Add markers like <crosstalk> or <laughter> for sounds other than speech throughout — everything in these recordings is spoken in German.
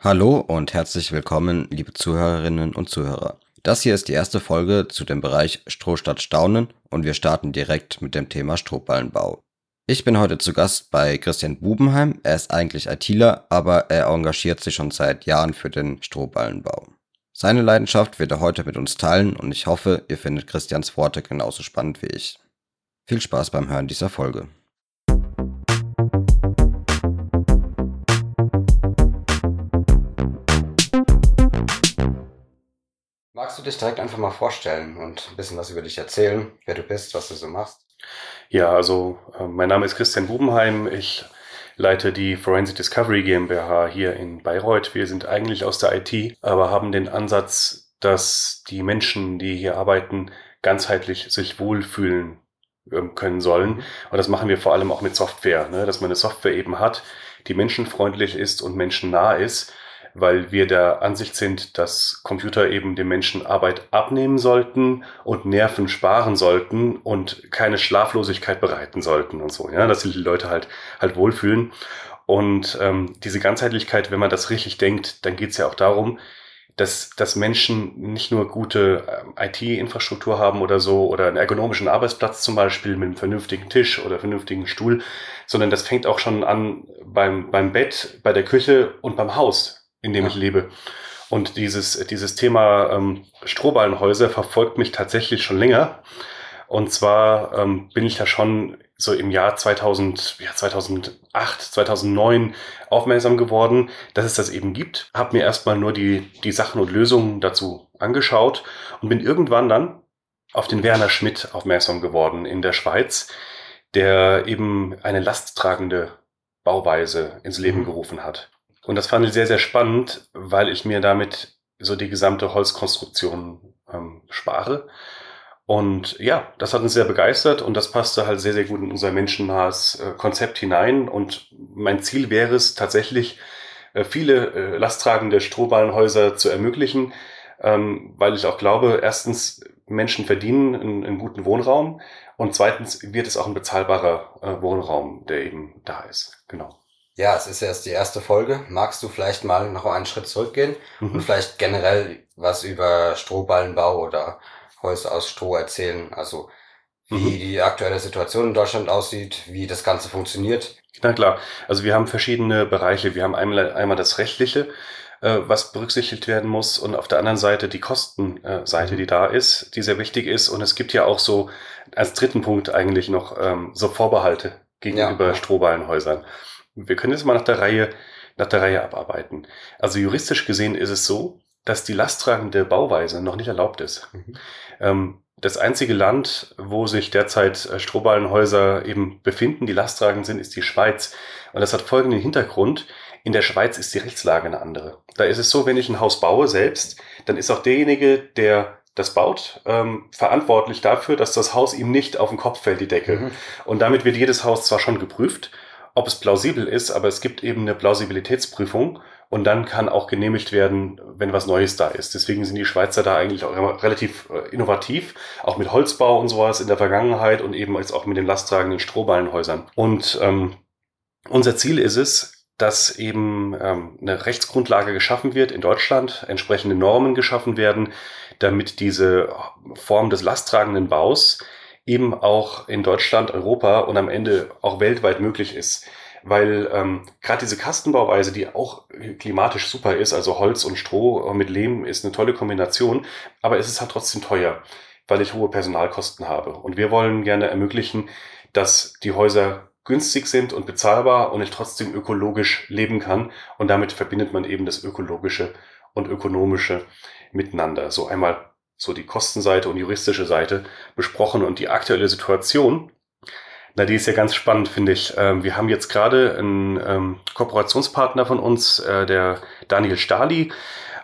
Hallo und herzlich willkommen, liebe Zuhörerinnen und Zuhörer. Das hier ist die erste Folge zu dem Bereich Stroh statt Staunen und wir starten direkt mit dem Thema Strohballenbau. Ich bin heute zu Gast bei Christian Bubenheim. Er ist eigentlich ITler, aber er engagiert sich schon seit Jahren für den Strohballenbau. Seine Leidenschaft wird er heute mit uns teilen und ich hoffe, ihr findet Christians Worte genauso spannend wie ich. Viel Spaß beim Hören dieser Folge. Magst du dich direkt einfach mal vorstellen und ein bisschen was über dich erzählen, wer du bist, was du so machst? Ja, also äh, mein Name ist Christian Bubenheim. Ich leite die Forensic Discovery GmbH hier in Bayreuth. Wir sind eigentlich aus der IT, aber haben den Ansatz, dass die Menschen, die hier arbeiten, ganzheitlich sich wohlfühlen ähm, können sollen. Mhm. Und das machen wir vor allem auch mit Software, ne? dass man eine Software eben hat, die menschenfreundlich ist und menschennah ist weil wir der Ansicht sind, dass Computer eben den Menschen Arbeit abnehmen sollten und Nerven sparen sollten und keine Schlaflosigkeit bereiten sollten und so, ja, dass die Leute halt halt wohlfühlen. Und ähm, diese Ganzheitlichkeit, wenn man das richtig denkt, dann geht es ja auch darum, dass, dass Menschen nicht nur gute ähm, IT-Infrastruktur haben oder so oder einen ergonomischen Arbeitsplatz zum Beispiel mit einem vernünftigen Tisch oder vernünftigen Stuhl, sondern das fängt auch schon an beim, beim Bett, bei der Küche und beim Haus in dem ja. ich lebe. Und dieses, dieses Thema ähm, Strohballenhäuser verfolgt mich tatsächlich schon länger. Und zwar ähm, bin ich da schon so im Jahr 2000, ja, 2008, 2009 aufmerksam geworden, dass es das eben gibt. Habe mir erstmal nur die, die Sachen und Lösungen dazu angeschaut und bin irgendwann dann auf den Werner Schmidt aufmerksam geworden in der Schweiz, der eben eine lasttragende Bauweise ins Leben mhm. gerufen hat. Und das fand ich sehr, sehr spannend, weil ich mir damit so die gesamte Holzkonstruktion ähm, spare. Und ja, das hat uns sehr begeistert und das passte halt sehr, sehr gut in unser menschennahes äh, Konzept hinein. Und mein Ziel wäre es tatsächlich, äh, viele äh, lasttragende Strohballenhäuser zu ermöglichen, ähm, weil ich auch glaube, erstens, Menschen verdienen einen, guten Wohnraum und zweitens wird es auch ein bezahlbarer Wohnraum, der eben da ist. Genau. Ja, es ist erst die erste Folge. Magst du vielleicht mal noch einen Schritt zurückgehen mhm. und vielleicht generell was über Strohballenbau oder Häuser aus Stroh erzählen? Also wie mhm. die aktuelle Situation in Deutschland aussieht, wie das Ganze funktioniert. Na klar, also wir haben verschiedene Bereiche. Wir haben einmal, einmal das Rechtliche, äh, was berücksichtigt werden muss und auf der anderen Seite die Kostenseite, mhm. die da ist, die sehr wichtig ist. Und es gibt ja auch so als dritten Punkt eigentlich noch ähm, so Vorbehalte gegenüber ja. Strohballenhäusern. Wir können jetzt mal nach der Reihe, nach der Reihe abarbeiten. Also juristisch gesehen ist es so, dass die lasttragende Bauweise noch nicht erlaubt ist. Mhm. Ähm, das einzige Land, wo sich derzeit äh, Strohballenhäuser eben befinden, die lasttragend sind, ist die Schweiz. Und das hat folgenden Hintergrund. In der Schweiz ist die Rechtslage eine andere. Da ist es so, wenn ich ein Haus baue selbst, dann ist auch derjenige, der das baut, ähm, verantwortlich dafür, dass das Haus ihm nicht auf den Kopf fällt, die Decke. Mhm. Und damit wird jedes Haus zwar schon geprüft, ob es plausibel ist, aber es gibt eben eine Plausibilitätsprüfung und dann kann auch genehmigt werden, wenn was Neues da ist. Deswegen sind die Schweizer da eigentlich auch relativ äh, innovativ, auch mit Holzbau und sowas in der Vergangenheit und eben jetzt auch mit den lasttragenden Strohballenhäusern. Und ähm, unser Ziel ist es, dass eben ähm, eine Rechtsgrundlage geschaffen wird in Deutschland, entsprechende Normen geschaffen werden, damit diese Form des lasttragenden Baus eben auch in Deutschland, Europa und am Ende auch weltweit möglich ist. Weil ähm, gerade diese Kastenbauweise, die auch klimatisch super ist, also Holz und Stroh mit Lehm ist eine tolle Kombination, aber es ist halt trotzdem teuer, weil ich hohe Personalkosten habe. Und wir wollen gerne ermöglichen, dass die Häuser günstig sind und bezahlbar und ich trotzdem ökologisch leben kann. Und damit verbindet man eben das Ökologische und Ökonomische miteinander. So einmal so die Kostenseite und juristische Seite besprochen und die aktuelle Situation. Na, die ist ja ganz spannend, finde ich. Ähm, wir haben jetzt gerade einen ähm, Kooperationspartner von uns, äh, der Daniel Stahli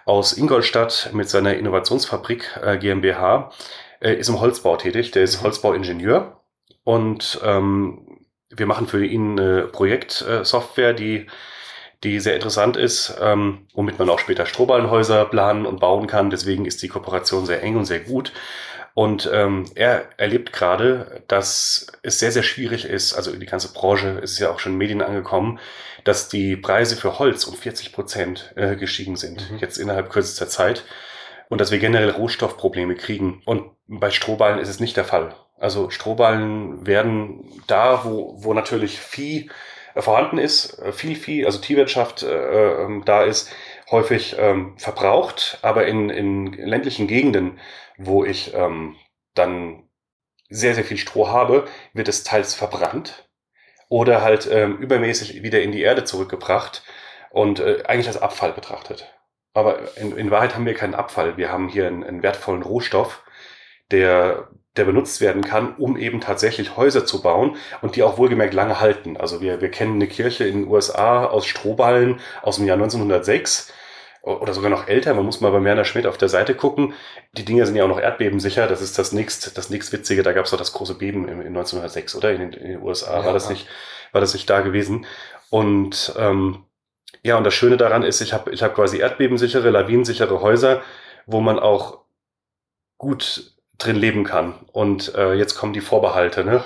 aus Ingolstadt mit seiner Innovationsfabrik äh, GmbH, äh, ist im Holzbau tätig. Der ist Holzbauingenieur und ähm, wir machen für ihn eine Projektsoftware, die die sehr interessant ist, ähm, womit man auch später Strohballenhäuser planen und bauen kann. Deswegen ist die Kooperation sehr eng und sehr gut. Und ähm, er erlebt gerade, dass es sehr, sehr schwierig ist, also die ganze Branche ist ja auch schon in Medien angekommen, dass die Preise für Holz um 40 Prozent äh, gestiegen sind, mhm. jetzt innerhalb kürzester Zeit. Und dass wir generell Rohstoffprobleme kriegen. Und bei Strohballen ist es nicht der Fall. Also Strohballen werden da, wo, wo natürlich Vieh vorhanden ist, äh, viel Vieh, also Tierwirtschaft äh, ähm, da ist, häufig ähm, verbraucht, aber in, in ländlichen Gegenden, wo ich ähm, dann sehr, sehr viel Stroh habe, wird es teils verbrannt oder halt ähm, übermäßig wieder in die Erde zurückgebracht und äh, eigentlich als Abfall betrachtet. Aber in, in Wahrheit haben wir keinen Abfall. Wir haben hier einen, einen wertvollen Rohstoff, der der benutzt werden kann, um eben tatsächlich Häuser zu bauen und die auch wohlgemerkt lange halten. Also wir, wir kennen eine Kirche in den USA aus Strohballen aus dem Jahr 1906 oder sogar noch älter. Man muss mal bei Werner Schmidt auf der Seite gucken. Die Dinger sind ja auch noch erdbebensicher. Das ist das nächst, das nächst Witzige. Da gab es doch das große Beben in, in 1906, oder? In den, in den USA ja, war das nicht, war das nicht da gewesen. Und ähm, ja, und das Schöne daran ist, ich habe ich hab quasi erdbebensichere, lawinensichere Häuser, wo man auch gut drin leben kann. Und äh, jetzt kommen die Vorbehalte. Ne?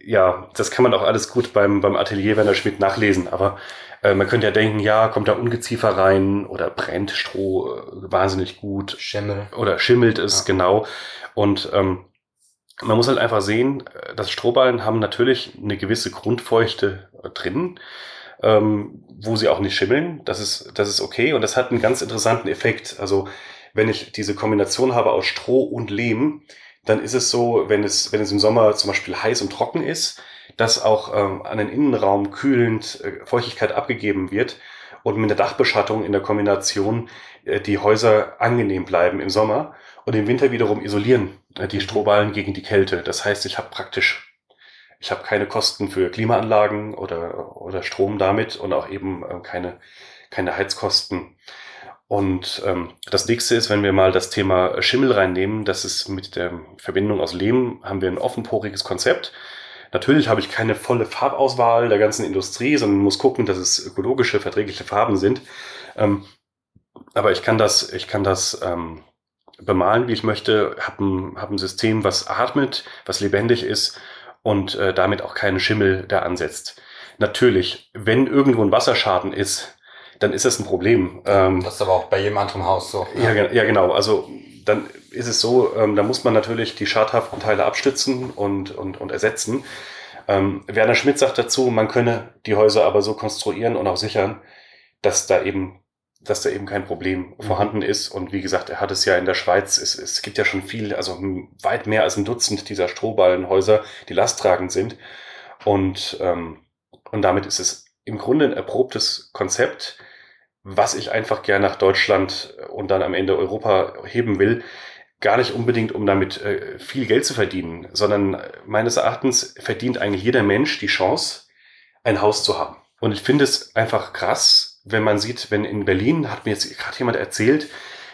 Ja, das kann man auch alles gut beim, beim Atelier Werner Schmidt nachlesen. Aber äh, man könnte ja denken, ja, kommt da Ungeziefer rein oder brennt Stroh äh, wahnsinnig gut. Schimmel. Oder schimmelt es, ja. genau. Und ähm, man muss halt einfach sehen, äh, dass Strohballen haben natürlich eine gewisse Grundfeuchte äh, drin, ähm, wo sie auch nicht schimmeln. Das ist, das ist okay. Und das hat einen ganz interessanten Effekt. Also wenn ich diese Kombination habe aus Stroh und Lehm, dann ist es so, wenn es, wenn es im Sommer zum Beispiel heiß und trocken ist, dass auch ähm, an den Innenraum kühlend äh, Feuchtigkeit abgegeben wird und mit der Dachbeschattung in der Kombination äh, die Häuser angenehm bleiben im Sommer und im Winter wiederum isolieren äh, die Strohballen gegen die Kälte. Das heißt, ich habe praktisch, ich habe keine Kosten für Klimaanlagen oder, oder Strom damit und auch eben äh, keine, keine Heizkosten. Und ähm, das nächste ist, wenn wir mal das Thema Schimmel reinnehmen, das ist mit der Verbindung aus Lehm, haben wir ein offenporiges Konzept. Natürlich habe ich keine volle Farbauswahl der ganzen Industrie, sondern muss gucken, dass es ökologische, verträgliche Farben sind. Ähm, aber ich kann das, ich kann das ähm, bemalen, wie ich möchte, habe ein, hab ein System, was atmet, was lebendig ist und äh, damit auch keinen Schimmel da ansetzt. Natürlich, wenn irgendwo ein Wasserschaden ist, dann ist das ein Problem. Ähm, das ist aber auch bei jedem anderen Haus so. Ja, ja genau. Also dann ist es so, ähm, da muss man natürlich die schadhaften Teile abstützen und, und, und ersetzen. Ähm, Werner Schmidt sagt dazu, man könne die Häuser aber so konstruieren und auch sichern, dass da eben dass da eben kein Problem mhm. vorhanden ist. Und wie gesagt, er hat es ja in der Schweiz, es, es gibt ja schon viel, also weit mehr als ein Dutzend dieser Strohballenhäuser, die lasttragend sind. Und, ähm, und damit ist es im Grunde ein erprobtes Konzept, was ich einfach gern nach Deutschland und dann am Ende Europa heben will, gar nicht unbedingt, um damit äh, viel Geld zu verdienen, sondern meines Erachtens verdient eigentlich jeder Mensch die Chance, ein Haus zu haben. Und ich finde es einfach krass, wenn man sieht, wenn in Berlin, hat mir jetzt gerade jemand erzählt,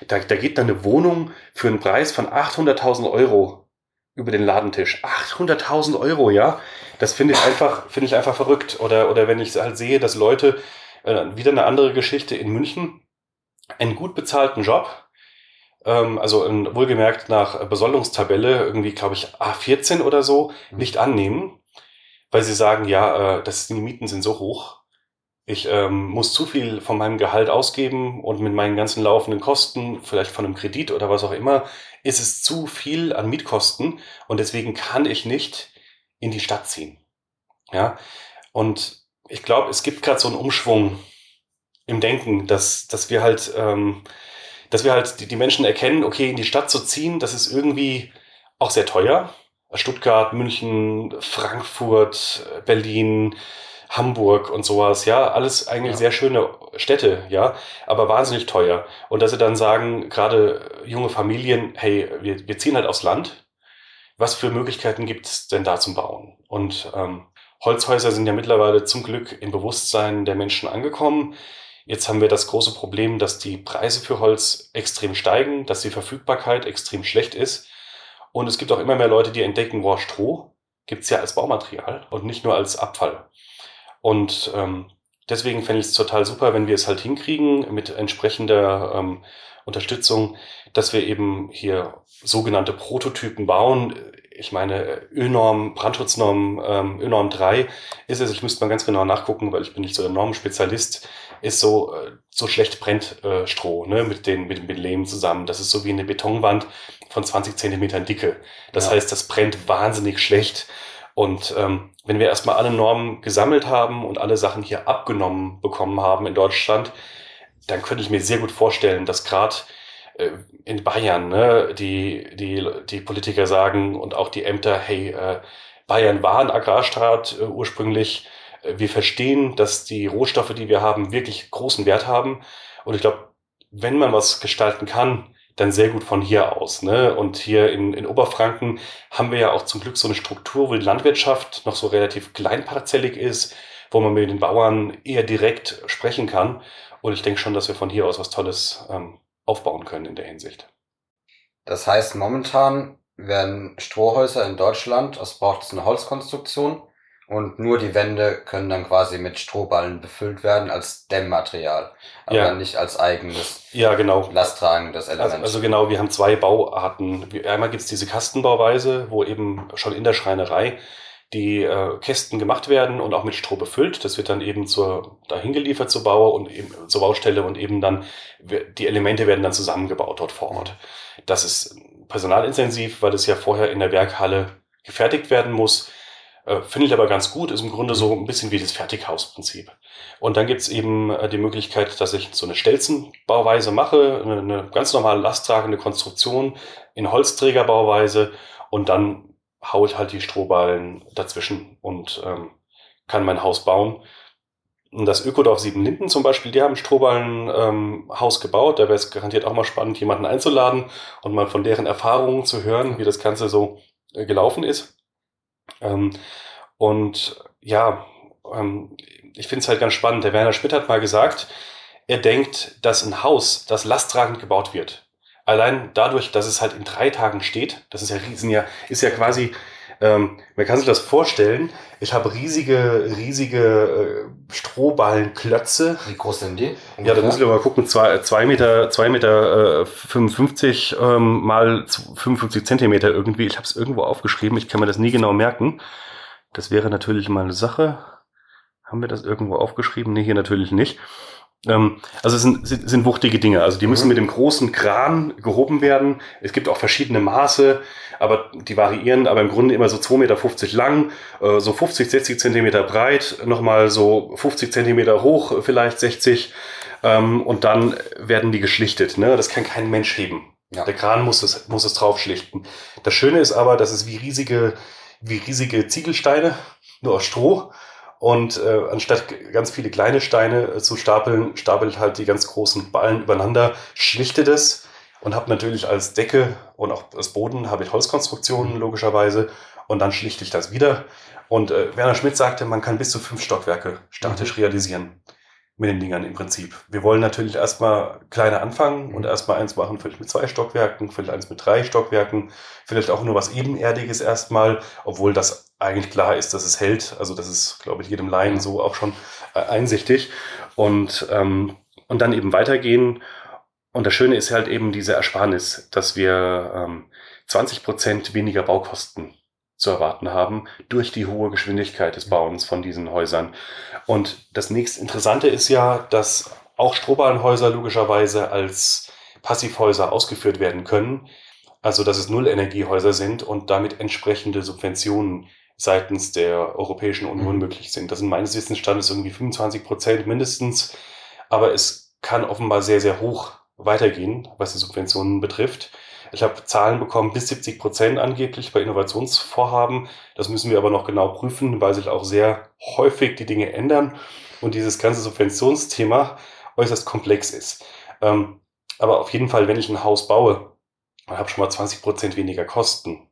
da, da geht dann eine Wohnung für einen Preis von 800.000 Euro über den Ladentisch. 800.000 Euro, ja. Das finde ich einfach, finde ich einfach verrückt. Oder, oder wenn ich halt sehe, dass Leute äh, wieder eine andere Geschichte in München. Einen gut bezahlten Job, ähm, also in, wohlgemerkt nach Besoldungstabelle, irgendwie glaube ich A14 oder so, mhm. nicht annehmen, weil sie sagen, ja, äh, das, die Mieten sind so hoch. Ich ähm, muss zu viel von meinem Gehalt ausgeben und mit meinen ganzen laufenden Kosten, vielleicht von einem Kredit oder was auch immer, ist es zu viel an Mietkosten und deswegen kann ich nicht in die Stadt ziehen. Ja, und ich glaube, es gibt gerade so einen Umschwung im Denken, dass, dass wir halt, ähm, dass wir halt die, die Menschen erkennen, okay, in die Stadt zu ziehen, das ist irgendwie auch sehr teuer. Stuttgart, München, Frankfurt, Berlin, Hamburg und sowas, ja, alles eigentlich ja. sehr schöne Städte, ja, aber wahnsinnig teuer. Und dass sie dann sagen, gerade junge Familien, hey, wir, wir ziehen halt aufs Land. Was für Möglichkeiten gibt es denn da zum Bauen? Und ähm, Holzhäuser sind ja mittlerweile zum Glück im Bewusstsein der Menschen angekommen. Jetzt haben wir das große Problem, dass die Preise für Holz extrem steigen, dass die Verfügbarkeit extrem schlecht ist. Und es gibt auch immer mehr Leute, die entdecken, boah, Stroh gibt's ja als Baumaterial und nicht nur als Abfall. Und ähm, deswegen fände ich es total super, wenn wir es halt hinkriegen mit entsprechender ähm, Unterstützung, dass wir eben hier sogenannte Prototypen bauen. Ich meine, Ölnorm, Brandschutznorm, ähm, Ölnorm 3 ist es, ich müsste mal ganz genau nachgucken, weil ich bin nicht so der Normenspezialist, ist so, äh, so schlecht brennt äh, Stroh, ne, mit den, mit dem Lehm zusammen. Das ist so wie eine Betonwand von 20 Zentimetern Dicke. Das ja. heißt, das brennt wahnsinnig schlecht. Und ähm, wenn wir erstmal alle Normen gesammelt haben und alle Sachen hier abgenommen bekommen haben in Deutschland, dann könnte ich mir sehr gut vorstellen, dass gerade in Bayern ne, die, die, die Politiker sagen und auch die Ämter, hey, äh, Bayern war ein Agrarstaat äh, ursprünglich. Äh, wir verstehen, dass die Rohstoffe, die wir haben, wirklich großen Wert haben. Und ich glaube, wenn man was gestalten kann, dann sehr gut von hier aus. Ne? Und hier in, in Oberfranken haben wir ja auch zum Glück so eine Struktur, wo die Landwirtschaft noch so relativ kleinparzellig ist, wo man mit den Bauern eher direkt sprechen kann. Und ich denke schon, dass wir von hier aus was Tolles ähm, aufbauen können in der Hinsicht. Das heißt, momentan werden Strohhäuser in Deutschland, es braucht eine Holzkonstruktion, und nur die Wände können dann quasi mit Strohballen befüllt werden als Dämmmaterial, aber ja. nicht als eigenes ja, genau. lasttragendes Element. Also, also genau, wir haben zwei Bauarten. Einmal gibt's diese Kastenbauweise, wo eben schon in der Schreinerei die äh, Kästen gemacht werden und auch mit Stroh befüllt. Das wird dann eben zur, dahin geliefert zur Bauer und eben zur Baustelle und eben dann, die Elemente werden dann zusammengebaut dort vor Ort. Das ist personalintensiv, weil es ja vorher in der Werkhalle gefertigt werden muss. Äh, Finde ich aber ganz gut, ist im Grunde so ein bisschen wie das Fertighausprinzip. Und dann gibt's eben äh, die Möglichkeit, dass ich so eine Stelzenbauweise mache, eine, eine ganz normale lasttragende Konstruktion in Holzträgerbauweise und dann haue ich halt die Strohballen dazwischen und ähm, kann mein Haus bauen. Das Ökodorf Siebenlinden zum Beispiel, die haben Strohballenhaus ähm, gebaut. Da wäre es garantiert auch mal spannend, jemanden einzuladen und mal von deren Erfahrungen zu hören, wie das Ganze so äh, gelaufen ist. Ähm, und ja, ähm, ich finde es halt ganz spannend. Der Werner Schmidt hat mal gesagt, er denkt, dass ein Haus, das lasttragend gebaut wird, allein dadurch, dass es halt in drei Tagen steht, das ist ja riesen ja, ist ja quasi, ähm, man kann sich das vorstellen, ich habe riesige, riesige äh, Strohballenklötze. Wie groß sind die? Ungefähr? Ja, da muss ich mal gucken, zwei, zwei Meter, zwei Meter äh, 55 ähm, mal 55 Zentimeter irgendwie. Ich habe es irgendwo aufgeschrieben, ich kann mir das nie genau merken. Das wäre natürlich mal eine Sache. Haben wir das irgendwo aufgeschrieben? Nee, hier natürlich nicht. Ähm, also es sind, sind, sind wuchtige Dinge. Also die müssen mhm. mit dem großen Kran gehoben werden. Es gibt auch verschiedene Maße, aber die variieren, aber im Grunde immer so 2,50 Meter lang, äh, so 50, 60 Zentimeter breit, nochmal so 50 Zentimeter hoch, vielleicht 60. Ähm, und dann werden die geschlichtet. Ne? Das kann kein Mensch heben. Ja. Der Kran muss es, muss es drauf schlichten. Das Schöne ist aber, dass es wie riesige, wie riesige Ziegelsteine, nur aus Stroh, und äh, anstatt ganz viele kleine Steine äh, zu stapeln, stapelt halt die ganz großen Ballen übereinander, schlichtet es und habe natürlich als Decke und auch als Boden habe ich Holzkonstruktionen logischerweise und dann schlichte ich das wieder. Und äh, Werner Schmidt sagte, man kann bis zu fünf Stockwerke statisch mhm. realisieren mit den Dingern im Prinzip. Wir wollen natürlich erstmal kleiner anfangen und erstmal eins machen, vielleicht mit zwei Stockwerken, vielleicht eins mit drei Stockwerken, vielleicht auch nur was Ebenerdiges erstmal, obwohl das eigentlich klar ist, dass es hält. Also das ist, glaube ich, jedem Laien so auch schon äh, einsichtig. Und, ähm, und dann eben weitergehen. Und das Schöne ist halt eben diese Ersparnis, dass wir ähm, 20 Prozent weniger Baukosten zu erwarten haben durch die hohe Geschwindigkeit des Bauens von diesen Häusern. Und das nächste Interessante ist ja, dass auch Strohballenhäuser logischerweise als Passivhäuser ausgeführt werden können. Also, dass es Nullenergiehäuser sind und damit entsprechende Subventionen seitens der Europäischen Union mhm. möglich sind. Das sind meines Wissensstandes irgendwie 25 Prozent mindestens. Aber es kann offenbar sehr, sehr hoch weitergehen, was die Subventionen betrifft. Ich habe Zahlen bekommen, bis 70 Prozent angeblich bei Innovationsvorhaben. Das müssen wir aber noch genau prüfen, weil sich auch sehr häufig die Dinge ändern und dieses ganze Subventionsthema äußerst komplex ist. Ähm, aber auf jeden Fall, wenn ich ein Haus baue, habe schon mal 20 Prozent weniger Kosten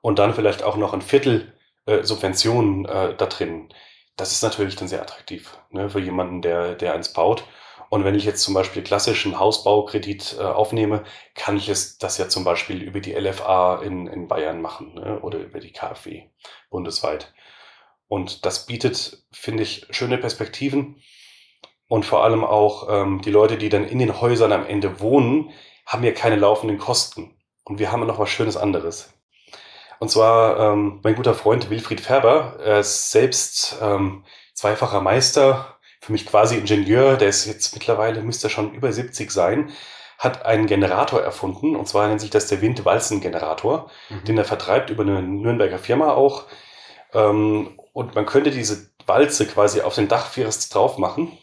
und dann vielleicht auch noch ein Viertel äh, Subventionen äh, da drin. Das ist natürlich dann sehr attraktiv ne, für jemanden, der, der eins baut. Und wenn ich jetzt zum Beispiel klassischen Hausbaukredit äh, aufnehme, kann ich es das ja zum Beispiel über die LFA in, in Bayern machen ne? oder über die KfW bundesweit. Und das bietet, finde ich, schöne Perspektiven. Und vor allem auch ähm, die Leute, die dann in den Häusern am Ende wohnen, haben ja keine laufenden Kosten. Und wir haben noch was Schönes anderes. Und zwar ähm, mein guter Freund Wilfried Färber, er ist selbst ähm, zweifacher Meister, für mich quasi Ingenieur, der ist jetzt mittlerweile, müsste schon über 70 sein, hat einen Generator erfunden, und zwar nennt sich das der Windwalzengenerator, mhm. den er vertreibt über eine Nürnberger Firma auch. Ähm, und man könnte diese Walze quasi auf den Dach drauf machen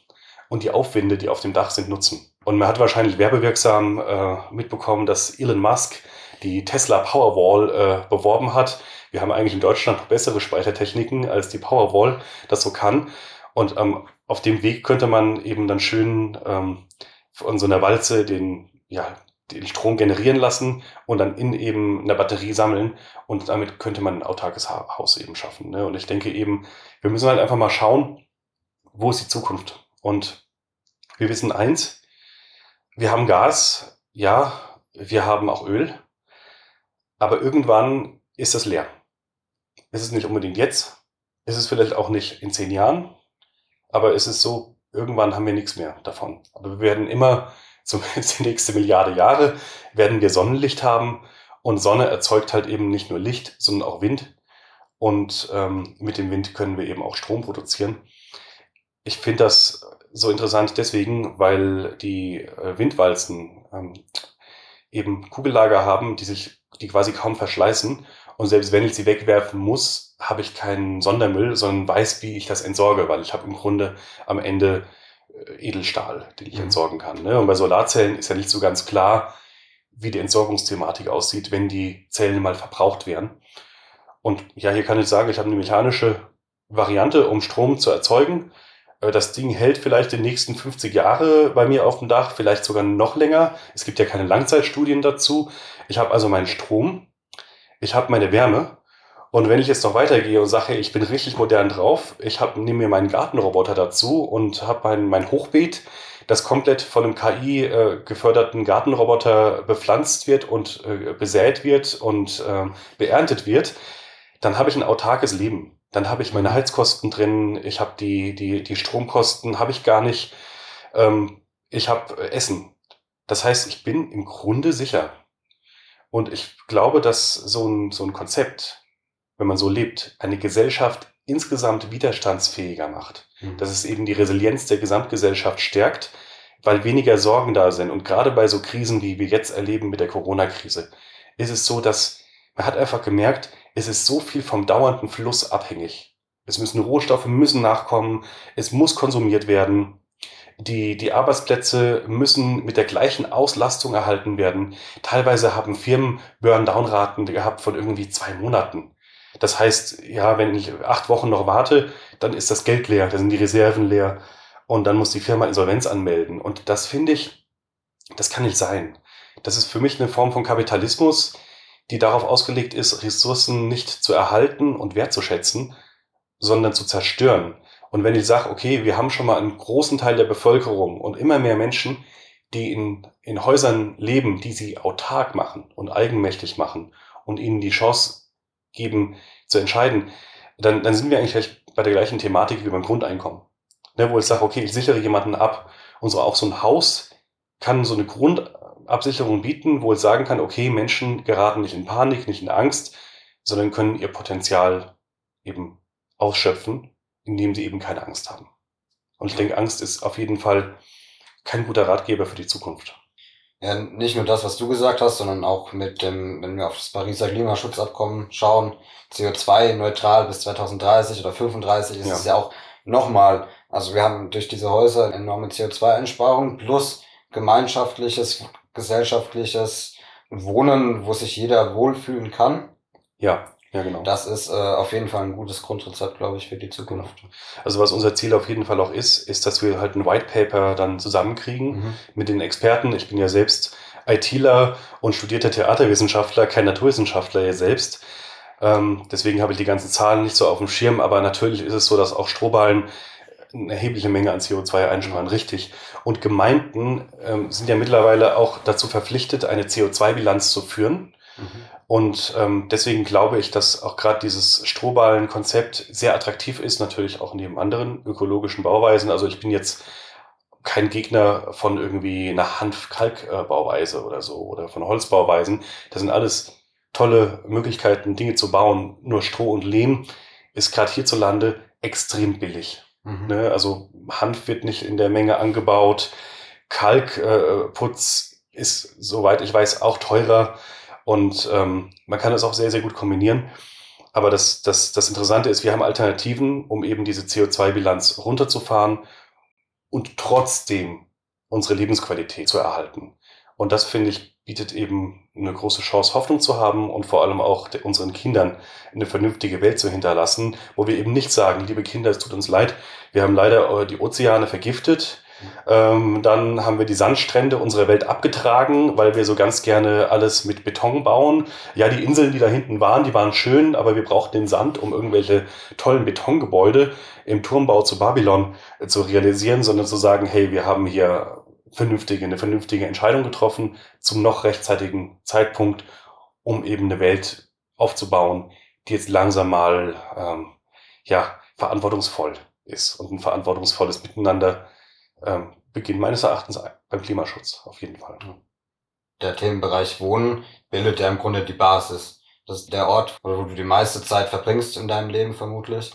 und die Aufwinde, die auf dem Dach sind, nutzen. Und man hat wahrscheinlich werbewirksam äh, mitbekommen, dass Elon Musk die Tesla Powerwall äh, beworben hat. Wir haben eigentlich in Deutschland bessere Speichertechniken, als die Powerwall das so kann. Und ähm, auf dem Weg könnte man eben dann schön ähm, von so einer Walze den, ja, den Strom generieren lassen und dann in eben einer Batterie sammeln und damit könnte man ein autarkes Haus eben schaffen. Ne? Und ich denke eben, wir müssen halt einfach mal schauen, wo ist die Zukunft? Und wir wissen eins, wir haben Gas, ja, wir haben auch Öl, aber irgendwann ist das leer. Es ist nicht unbedingt jetzt, es ist vielleicht auch nicht in zehn Jahren, aber es ist so, irgendwann haben wir nichts mehr davon. Aber wir werden immer, <laughs> zumindest die nächste Milliarde Jahre, werden wir Sonnenlicht haben. Und Sonne erzeugt halt eben nicht nur Licht, sondern auch Wind. Und ähm, mit dem Wind können wir eben auch Strom produzieren. Ich finde das so interessant deswegen, weil die äh, Windwalzen ähm, eben Kugellager haben, die sich, die quasi kaum verschleißen. Und selbst wenn ich sie wegwerfen muss, habe ich keinen Sondermüll, sondern weiß, wie ich das entsorge, weil ich habe im Grunde am Ende äh, Edelstahl, den ich mhm. entsorgen kann. Ne? Und bei Solarzellen ist ja nicht so ganz klar, wie die Entsorgungsthematik aussieht, wenn die Zellen mal verbraucht werden. Und ja, hier kann ich sagen, ich habe eine mechanische Variante, um Strom zu erzeugen. Äh, das Ding hält vielleicht die nächsten 50 Jahre bei mir auf dem Dach, vielleicht sogar noch länger. Es gibt ja keine Langzeitstudien dazu. Ich habe also meinen Strom, ich habe meine Wärme und wenn ich jetzt noch weitergehe und sage, ich bin richtig modern drauf, ich hab, nehme mir meinen Gartenroboter dazu und habe mein, mein Hochbeet, das komplett von einem KI äh, geförderten Gartenroboter bepflanzt wird und äh, besät wird und äh, beerntet wird, dann habe ich ein autarkes Leben. Dann habe ich meine Heizkosten drin, ich habe die, die, die Stromkosten, habe ich gar nicht. Ähm, ich habe äh, Essen. Das heißt, ich bin im Grunde sicher. Und ich glaube, dass so ein, so ein Konzept, wenn man so lebt, eine Gesellschaft insgesamt widerstandsfähiger macht. Mhm. Dass es eben die Resilienz der Gesamtgesellschaft stärkt, weil weniger Sorgen da sind. Und gerade bei so Krisen, wie wir jetzt erleben mit der Corona-Krise, ist es so, dass man hat einfach gemerkt, es ist so viel vom dauernden Fluss abhängig. Es müssen Rohstoffe müssen nachkommen, es muss konsumiert werden. Die, die Arbeitsplätze müssen mit der gleichen Auslastung erhalten werden. Teilweise haben Firmen Burn-Down-Raten gehabt von irgendwie zwei Monaten. Das heißt, ja, wenn ich acht Wochen noch warte, dann ist das Geld leer, dann sind die Reserven leer und dann muss die Firma Insolvenz anmelden. Und das finde ich, das kann nicht sein. Das ist für mich eine Form von Kapitalismus, die darauf ausgelegt ist, Ressourcen nicht zu erhalten und wertzuschätzen, sondern zu zerstören. Und wenn ich sage, okay, wir haben schon mal einen großen Teil der Bevölkerung und immer mehr Menschen, die in, in Häusern leben, die sie autark machen und eigenmächtig machen und ihnen die Chance geben, zu entscheiden, dann, dann sind wir eigentlich bei der gleichen Thematik wie beim Grundeinkommen. Ne, wo ich sage, okay, ich sichere jemanden ab. Und so auch so ein Haus kann so eine Grundabsicherung bieten, wo ich sagen kann, okay, Menschen geraten nicht in Panik, nicht in Angst, sondern können ihr Potenzial eben ausschöpfen, indem sie eben keine Angst haben. Und ich denke, Angst ist auf jeden Fall kein guter Ratgeber für die Zukunft. Ja, nicht nur das, was du gesagt hast, sondern auch mit dem, wenn wir auf das Pariser Klimaschutzabkommen schauen, CO2-neutral bis 2030 oder 35 ist ja. es ja auch nochmal, also wir haben durch diese Häuser enorme CO2-Einsparung plus gemeinschaftliches, gesellschaftliches Wohnen, wo sich jeder wohlfühlen kann. Ja. Ja, genau. Das ist äh, auf jeden Fall ein gutes Grundrezept, glaube ich, für die Zukunft. Also was unser Ziel auf jeden Fall auch ist, ist, dass wir halt ein White Paper dann zusammenkriegen mhm. mit den Experten. Ich bin ja selbst ITler und studierter Theaterwissenschaftler, kein Naturwissenschaftler ja selbst. Ähm, deswegen habe ich die ganzen Zahlen nicht so auf dem Schirm, aber natürlich ist es so, dass auch Strohballen eine erhebliche Menge an CO2 einsparen, richtig. Und Gemeinden ähm, sind ja mittlerweile auch dazu verpflichtet, eine CO2-Bilanz zu führen. Mhm. Und ähm, deswegen glaube ich, dass auch gerade dieses Strohballen-Konzept sehr attraktiv ist, natürlich auch neben anderen ökologischen Bauweisen. Also ich bin jetzt kein Gegner von irgendwie einer Hanf-Kalk-Bauweise oder so oder von Holzbauweisen. Das sind alles tolle Möglichkeiten, Dinge zu bauen. Nur Stroh und Lehm ist gerade hierzulande extrem billig. Mhm. Ne? Also Hanf wird nicht in der Menge angebaut. Kalkputz äh, ist, soweit ich weiß, auch teurer. Und ähm, man kann es auch sehr, sehr gut kombinieren. Aber das, das, das Interessante ist, wir haben Alternativen, um eben diese CO2-Bilanz runterzufahren und trotzdem unsere Lebensqualität zu erhalten. Und das, finde ich, bietet eben eine große Chance, Hoffnung zu haben und vor allem auch unseren Kindern eine vernünftige Welt zu hinterlassen, wo wir eben nicht sagen, liebe Kinder, es tut uns leid, wir haben leider äh, die Ozeane vergiftet, ähm, dann haben wir die Sandstrände unserer Welt abgetragen, weil wir so ganz gerne alles mit Beton bauen. Ja, die Inseln, die da hinten waren, die waren schön, aber wir brauchten den Sand, um irgendwelche tollen Betongebäude im Turmbau zu Babylon äh, zu realisieren, sondern zu sagen, hey, wir haben hier vernünftige, eine vernünftige Entscheidung getroffen zum noch rechtzeitigen Zeitpunkt, um eben eine Welt aufzubauen, die jetzt langsam mal ähm, ja verantwortungsvoll ist und ein verantwortungsvolles Miteinander ähm, beginnt meines Erachtens beim Klimaschutz auf jeden Fall. Der Themenbereich Wohnen bildet ja im Grunde die Basis. Das ist der Ort, wo du die meiste Zeit verbringst in deinem Leben vermutlich.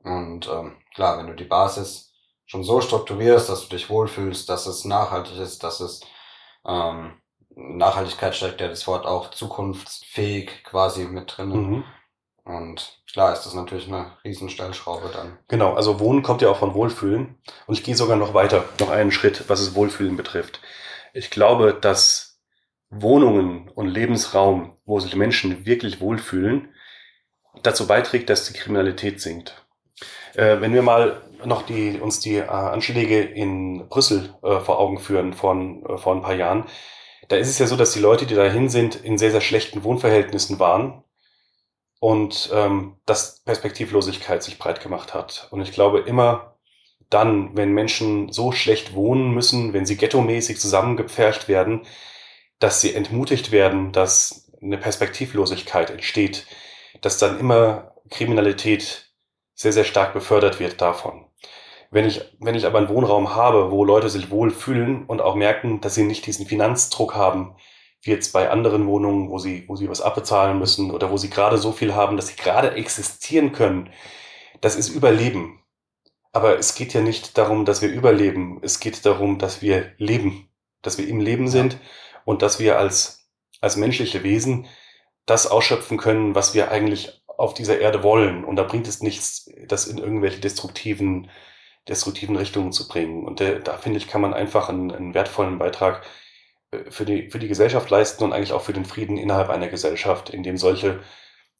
Und ähm, klar, wenn du die Basis schon so strukturierst, dass du dich wohlfühlst, dass es nachhaltig ist, dass es ähm, Nachhaltigkeit steckt ja das Wort auch zukunftsfähig quasi mit drin. Mhm. Und klar ist das natürlich eine Riesenstellschraube dann. Genau, also Wohnen kommt ja auch von Wohlfühlen. Und ich gehe sogar noch weiter, noch einen Schritt, was es Wohlfühlen betrifft. Ich glaube, dass Wohnungen und Lebensraum, wo sich Menschen wirklich wohlfühlen, dazu beiträgt, dass die Kriminalität sinkt. Äh, wenn wir mal noch die, uns die äh, Anschläge in Brüssel äh, vor Augen führen von, äh, vor ein paar Jahren, da ist es ja so, dass die Leute, die dahin sind, in sehr, sehr schlechten Wohnverhältnissen waren und ähm, dass Perspektivlosigkeit sich breit gemacht hat. Und ich glaube, immer dann, wenn Menschen so schlecht wohnen müssen, wenn sie ghettomäßig zusammengepfercht werden, dass sie entmutigt werden, dass eine Perspektivlosigkeit entsteht, dass dann immer Kriminalität sehr, sehr stark befördert wird davon. Wenn ich, wenn ich aber einen Wohnraum habe, wo Leute sich wohlfühlen und auch merken, dass sie nicht diesen Finanzdruck haben, wie jetzt bei anderen Wohnungen, wo sie, wo sie was abbezahlen müssen oder wo sie gerade so viel haben, dass sie gerade existieren können. Das ist Überleben. Aber es geht ja nicht darum, dass wir überleben. Es geht darum, dass wir leben, dass wir im Leben sind und dass wir als, als menschliche Wesen das ausschöpfen können, was wir eigentlich auf dieser Erde wollen. Und da bringt es nichts, das in irgendwelche destruktiven, destruktiven Richtungen zu bringen. Und der, da finde ich, kann man einfach einen, einen wertvollen Beitrag für die, für die Gesellschaft leisten und eigentlich auch für den Frieden innerhalb einer Gesellschaft, in dem solche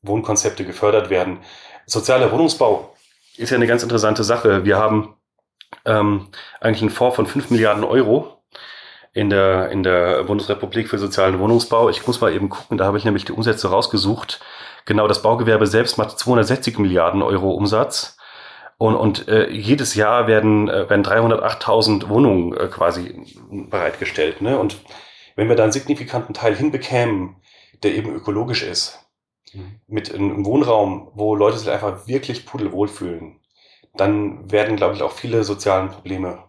Wohnkonzepte gefördert werden. Sozialer Wohnungsbau ist ja eine ganz interessante Sache. Wir haben ähm, eigentlich einen Fonds von 5 Milliarden Euro in der, in der Bundesrepublik für sozialen Wohnungsbau. Ich muss mal eben gucken, da habe ich nämlich die Umsätze rausgesucht. Genau, das Baugewerbe selbst macht 260 Milliarden Euro Umsatz. Und, und äh, jedes Jahr werden, äh, werden 308.000 Wohnungen äh, quasi bereitgestellt. Ne? Und wenn wir da einen signifikanten Teil hinbekämen, der eben ökologisch ist, mhm. mit einem Wohnraum, wo Leute sich einfach wirklich pudelwohl fühlen, dann werden, glaube ich, auch viele sozialen Probleme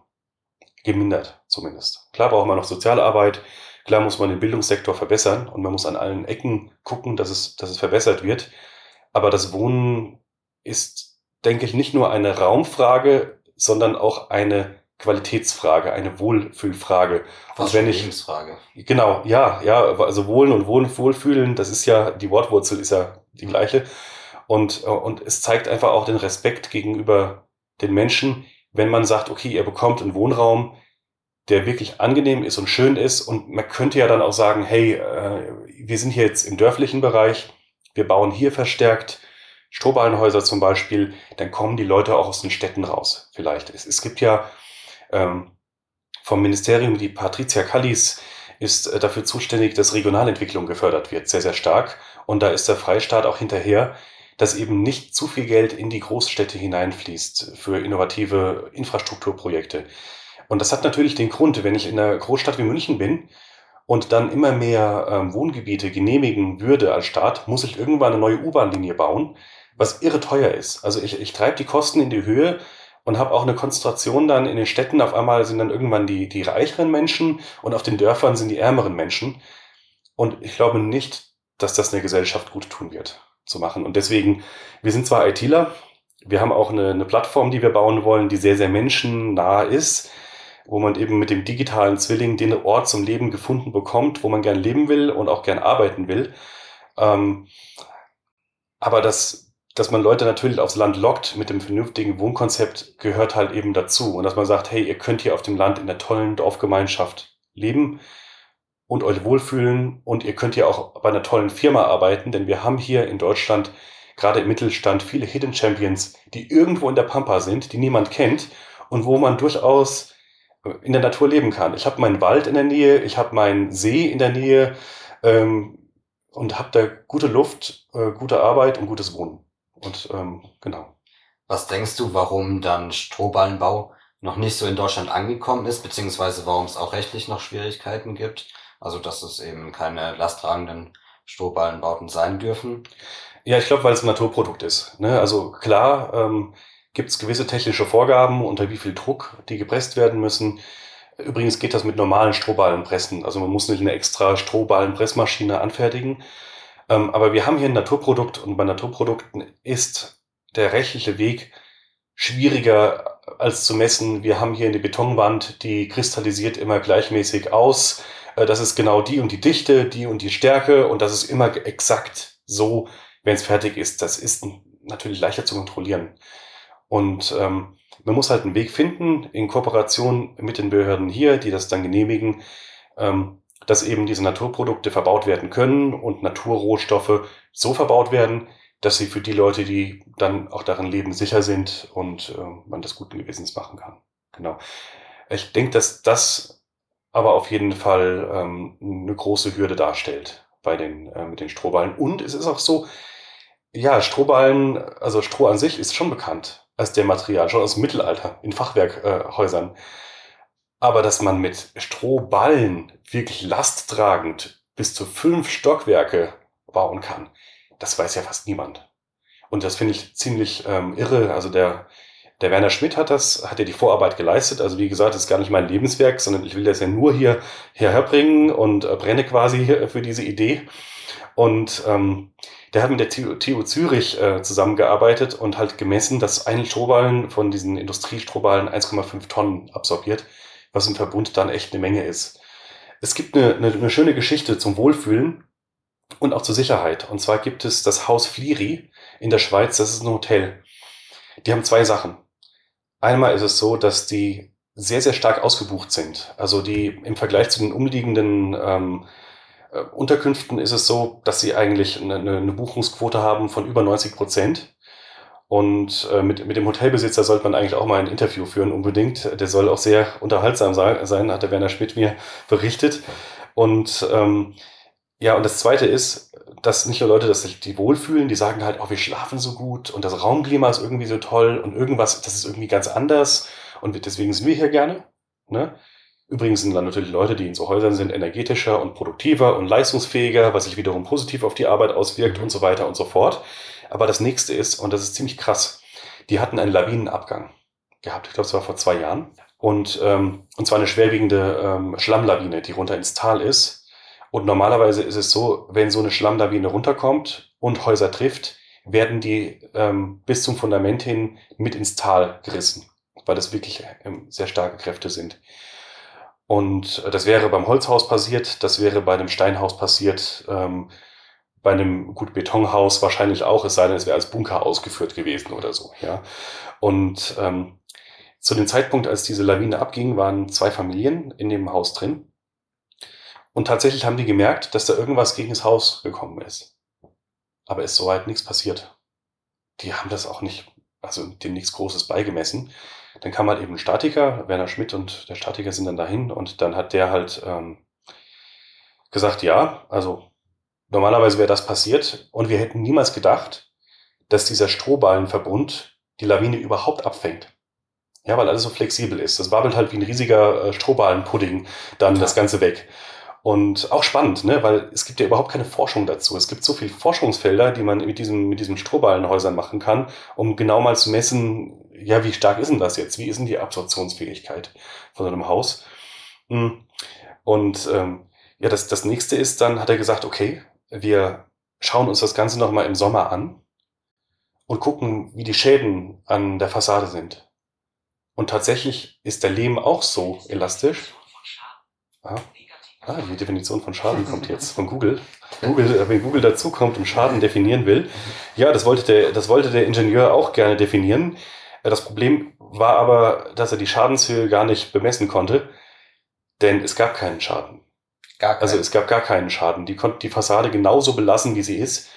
gemindert, zumindest. Klar braucht man noch Sozialarbeit, klar muss man den Bildungssektor verbessern und man muss an allen Ecken gucken, dass es, dass es verbessert wird. Aber das Wohnen ist denke ich, nicht nur eine Raumfrage, sondern auch eine Qualitätsfrage, eine Wohlfühlfrage. Was wenn ich Lebensfrage. Genau, ja, ja, also Wohlen und Wohl, Wohlfühlen, das ist ja die Wortwurzel ist ja die gleiche und und es zeigt einfach auch den Respekt gegenüber den Menschen, wenn man sagt, okay, ihr bekommt einen Wohnraum, der wirklich angenehm ist und schön ist und man könnte ja dann auch sagen, hey, äh, wir sind hier jetzt im dörflichen Bereich, wir bauen hier verstärkt Strohballenhäuser zum Beispiel, dann kommen die Leute auch aus den Städten raus. Vielleicht. Es, es gibt ja ähm, vom Ministerium die Patricia Callis ist äh, dafür zuständig, dass Regionalentwicklung gefördert wird, sehr, sehr stark. Und da ist der Freistaat auch hinterher, dass eben nicht zu viel Geld in die Großstädte hineinfließt für innovative Infrastrukturprojekte. Und das hat natürlich den Grund, wenn ich in einer Großstadt wie München bin und dann immer mehr ähm, Wohngebiete genehmigen würde als Staat, muss ich irgendwann eine neue U-Bahn-Linie bauen was irre teuer ist. Also ich, ich treibe die Kosten in die Höhe und habe auch eine Konzentration dann in den Städten. Auf einmal sind dann irgendwann die, die reicheren Menschen und auf den Dörfern sind die ärmeren Menschen. Und ich glaube nicht, dass das eine Gesellschaft gut tun wird, zu machen. Und deswegen, wir sind zwar ITler, wir haben auch eine, eine Plattform, die wir bauen wollen, die sehr, sehr menschennah ist, wo man eben mit dem digitalen Zwilling den Ort zum Leben gefunden bekommt, wo man gern leben will und auch gern arbeiten will. Ähm, aber das, dass man Leute natürlich aufs Land lockt mit dem vernünftigen Wohnkonzept, gehört halt eben dazu. Und dass man sagt, hey, ihr könnt hier auf dem Land in der tollen Dorfgemeinschaft leben und euch wohlfühlen und ihr könnt hier auch bei einer tollen Firma arbeiten, denn wir haben hier in Deutschland gerade im Mittelstand viele Hidden Champions, die irgendwo in der Pampa sind, die niemand kennt und wo man durchaus in der Natur leben kann. Ich habe meinen Wald in der Nähe, ich habe meinen See in der Nähe ähm, und habe da gute Luft, äh, gute Arbeit und gutes Wohnen. Und ähm, genau. Was denkst du, warum dann Strohballenbau noch nicht so in Deutschland angekommen ist, beziehungsweise warum es auch rechtlich noch Schwierigkeiten gibt? Also dass es eben keine lasttragenden Strohballenbauten sein dürfen. Ja, ich glaube, weil es ein Naturprodukt ist. Ne? Also klar, ähm, gibt es gewisse technische Vorgaben, unter wie viel Druck die gepresst werden müssen. Übrigens geht das mit normalen Strohballenpressen. Also man muss nicht eine extra Strohballenpressmaschine anfertigen. Ähm, aber wir haben hier ein Naturprodukt und bei Naturprodukten ist der rechtliche Weg schwieriger als zu messen. Wir haben hier eine Betonwand, die kristallisiert immer gleichmäßig aus. Äh, das ist genau die und die Dichte, die und die Stärke und das ist immer exakt so, wenn es fertig ist. Das ist natürlich leichter zu kontrollieren. Und ähm, man muss halt einen Weg finden, in Kooperation mit den Behörden hier, die das dann genehmigen, ähm, dass eben diese Naturprodukte verbaut werden können und Naturrohstoffe so verbaut werden, dass sie für die Leute, die dann auch darin leben, sicher sind und äh, man das guten Gewissens machen kann. Genau. Ich denke, dass das aber auf jeden Fall ähm, eine große Hürde darstellt bei den, äh, mit den Strohballen. Und es ist auch so, ja, Strohballen, also Stroh an sich ist schon bekannt als der Material, schon aus dem Mittelalter in Fachwerkhäusern. Aber dass man mit Strohballen wirklich lasttragend bis zu fünf Stockwerke bauen kann, das weiß ja fast niemand. Und das finde ich ziemlich ähm, irre. Also der, der Werner Schmidt hat das, hat ja die Vorarbeit geleistet. Also wie gesagt, das ist gar nicht mein Lebenswerk, sondern ich will das ja nur hier hierher bringen und äh, brenne quasi für diese Idee. Und ähm, der hat mit der TU Zürich äh, zusammengearbeitet und halt gemessen, dass ein Strohballen von diesen Industriestrohballen 1,5 Tonnen absorbiert, was im Verbund dann echt eine Menge ist. Es gibt eine, eine, eine schöne Geschichte zum Wohlfühlen und auch zur Sicherheit. Und zwar gibt es das Haus Fliri in der Schweiz, das ist ein Hotel. Die haben zwei Sachen. Einmal ist es so, dass die sehr, sehr stark ausgebucht sind. Also die im Vergleich zu den umliegenden ähm, äh, Unterkünften ist es so, dass sie eigentlich eine, eine Buchungsquote haben von über 90 Prozent. Und äh, mit, mit dem Hotelbesitzer sollte man eigentlich auch mal ein Interview führen, unbedingt. Der soll auch sehr unterhaltsam sein, hat der Werner Schmidt mir berichtet. Und ähm, ja, und das Zweite ist, dass nicht nur Leute, dass sich die wohlfühlen, die sagen halt, oh, wir schlafen so gut und das Raumklima ist irgendwie so toll und irgendwas, das ist irgendwie ganz anders und deswegen sind wir hier gerne. Ne? Übrigens sind dann natürlich Leute, die in so Häusern sind, energetischer und produktiver und leistungsfähiger, was sich wiederum positiv auf die Arbeit auswirkt mhm. und so weiter und so fort. Aber das nächste ist, und das ist ziemlich krass, die hatten einen Lawinenabgang gehabt. Ich glaube, es war vor zwei Jahren. Und, ähm, und zwar eine schwerwiegende ähm, Schlammlawine, die runter ins Tal ist. Und normalerweise ist es so, wenn so eine Schlammlawine runterkommt und Häuser trifft, werden die ähm, bis zum Fundament hin mit ins Tal gerissen, weil das wirklich ähm, sehr starke Kräfte sind. Und äh, das wäre beim Holzhaus passiert, das wäre bei einem Steinhaus passiert, ähm, bei einem gut Betonhaus wahrscheinlich auch, es sei denn, es wäre als Bunker ausgeführt gewesen oder so. Ja. Und ähm, zu dem Zeitpunkt, als diese Lawine abging, waren zwei Familien in dem Haus drin. Und tatsächlich haben die gemerkt, dass da irgendwas gegen das Haus gekommen ist. Aber ist soweit nichts passiert. Die haben das auch nicht, also dem nichts Großes beigemessen. Dann kam halt eben ein Statiker, Werner Schmidt und der Statiker sind dann dahin und dann hat der halt ähm, gesagt, ja, also normalerweise wäre das passiert und wir hätten niemals gedacht, dass dieser Strohballenverbund die Lawine überhaupt abfängt. Ja, weil alles so flexibel ist. Das wabbelt halt wie ein riesiger äh, Strohballenpudding dann ja. das Ganze weg. Und auch spannend, ne? weil es gibt ja überhaupt keine Forschung dazu. Es gibt so viele Forschungsfelder, die man mit diesem, mit diesen Strohballenhäusern machen kann, um genau mal zu messen, ja, wie stark ist denn das jetzt? Wie ist denn die Absorptionsfähigkeit von so einem Haus? Hm. Und ähm, ja, das, das nächste ist dann, hat er gesagt, okay, wir schauen uns das Ganze nochmal im Sommer an und gucken, wie die Schäden an der Fassade sind. Und tatsächlich ist der Lehm auch so elastisch. Ah, ah die Definition von Schaden kommt <laughs> jetzt von Google. Google, äh, wenn Google dazukommt und Schaden definieren will. Ja, das wollte der, das wollte der Ingenieur auch gerne definieren. Das Problem war aber, dass er die Schadenshöhe gar nicht bemessen konnte, denn es gab keinen Schaden. Also es gab gar keinen Schaden. Die konnten die Fassade genauso belassen, wie sie ist,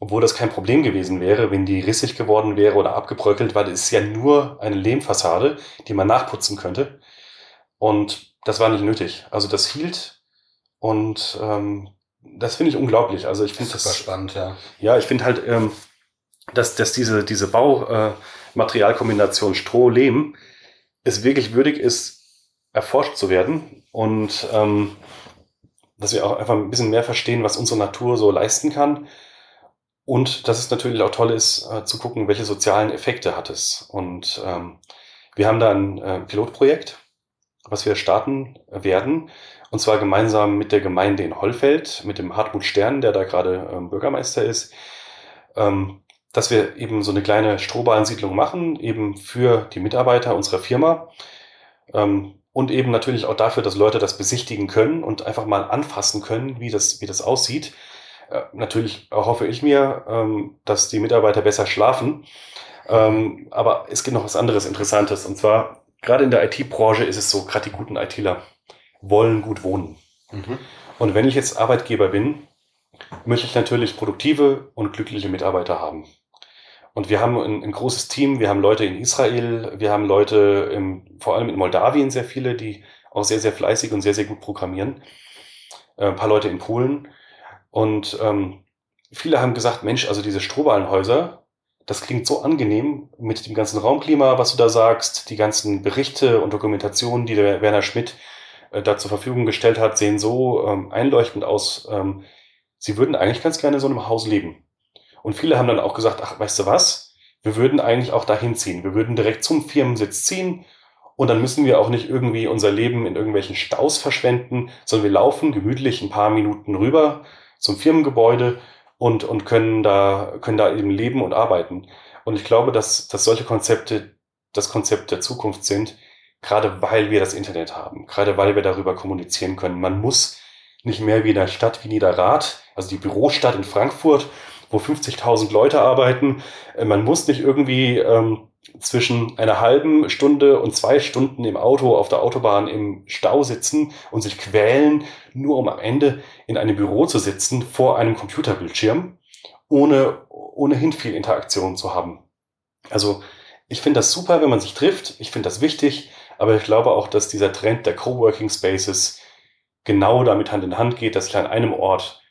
obwohl das kein Problem gewesen wäre, wenn die rissig geworden wäre oder abgebröckelt, weil es ist ja nur eine Lehmfassade, die man nachputzen könnte. Und das war nicht nötig. Also das hielt und ähm, das finde ich unglaublich. Also ich finde das, das spannend, ja. Ja, ich finde halt, ähm, dass, dass diese, diese Baumaterialkombination äh, Stroh-Lehm es wirklich würdig ist, erforscht zu werden und ähm, dass wir auch einfach ein bisschen mehr verstehen, was unsere Natur so leisten kann. Und dass es natürlich auch toll ist, äh, zu gucken, welche sozialen Effekte hat es. Und ähm, wir haben da ein äh, Pilotprojekt, was wir starten werden. Und zwar gemeinsam mit der Gemeinde in Hollfeld, mit dem Hartmut Stern, der da gerade ähm, Bürgermeister ist, ähm, dass wir eben so eine kleine Strohbahnsiedlung machen, eben für die Mitarbeiter unserer Firma. Ähm, und eben natürlich auch dafür, dass Leute das besichtigen können und einfach mal anfassen können, wie das, wie das aussieht. Äh, natürlich hoffe ich mir, ähm, dass die Mitarbeiter besser schlafen. Ähm, aber es gibt noch was anderes Interessantes. Und zwar, gerade in der IT-Branche ist es so, gerade die guten ITler wollen gut wohnen. Mhm. Und wenn ich jetzt Arbeitgeber bin, möchte ich natürlich produktive und glückliche Mitarbeiter haben. Und wir haben ein, ein, großes Team, wir haben Leute in Israel, wir haben Leute im, vor allem in Moldawien sehr viele, die auch sehr, sehr fleißig und sehr, sehr gut programmieren. Äh, ein paar Leute in Polen. Und ähm, viele haben gesagt, Mensch, also diese Strohballenhäuser, das klingt so angenehm mit dem ganzen Raumklima, was du da sagst, die ganzen Berichte und Dokumentationen, die der Werner Schmidt äh, da zur Verfügung gestellt hat, sehen so ähm, einleuchtend aus. Ähm, sie würden eigentlich ganz gerne in so einem Haus leben. Und viele haben dann auch gesagt, ach, weißt du was? Wir würden eigentlich auch dahin ziehen. Wir würden direkt zum Firmensitz ziehen und dann müssen wir auch nicht irgendwie unser Leben in irgendwelchen Staus verschwenden, sondern wir laufen gemütlich ein paar Minuten rüber zum Firmengebäude und, und können da, können da eben leben und arbeiten. Und ich glaube, dass, dass solche Konzepte das Konzept der Zukunft sind, gerade weil wir das Internet haben, gerade weil wir darüber kommunizieren können. Man muss nicht mehr wie in der Stadt wie Niederrad, also die Bürostadt in Frankfurt, wo 50.000 Leute arbeiten. Äh, man muss nicht irgendwie ähm, zwischen einer halben Stunde und zwei Stunden im Auto auf der Autobahn im Stau sitzen und sich quälen, nur um am Ende in einem Büro zu sitzen vor einem Computerbildschirm, ohne ohnehin viel Interaktion zu haben. Also ich finde das super, wenn man sich trifft. Ich finde das wichtig, aber ich glaube auch, dass dieser Trend der Coworking Spaces genau damit Hand in Hand geht, dass ich an einem Ort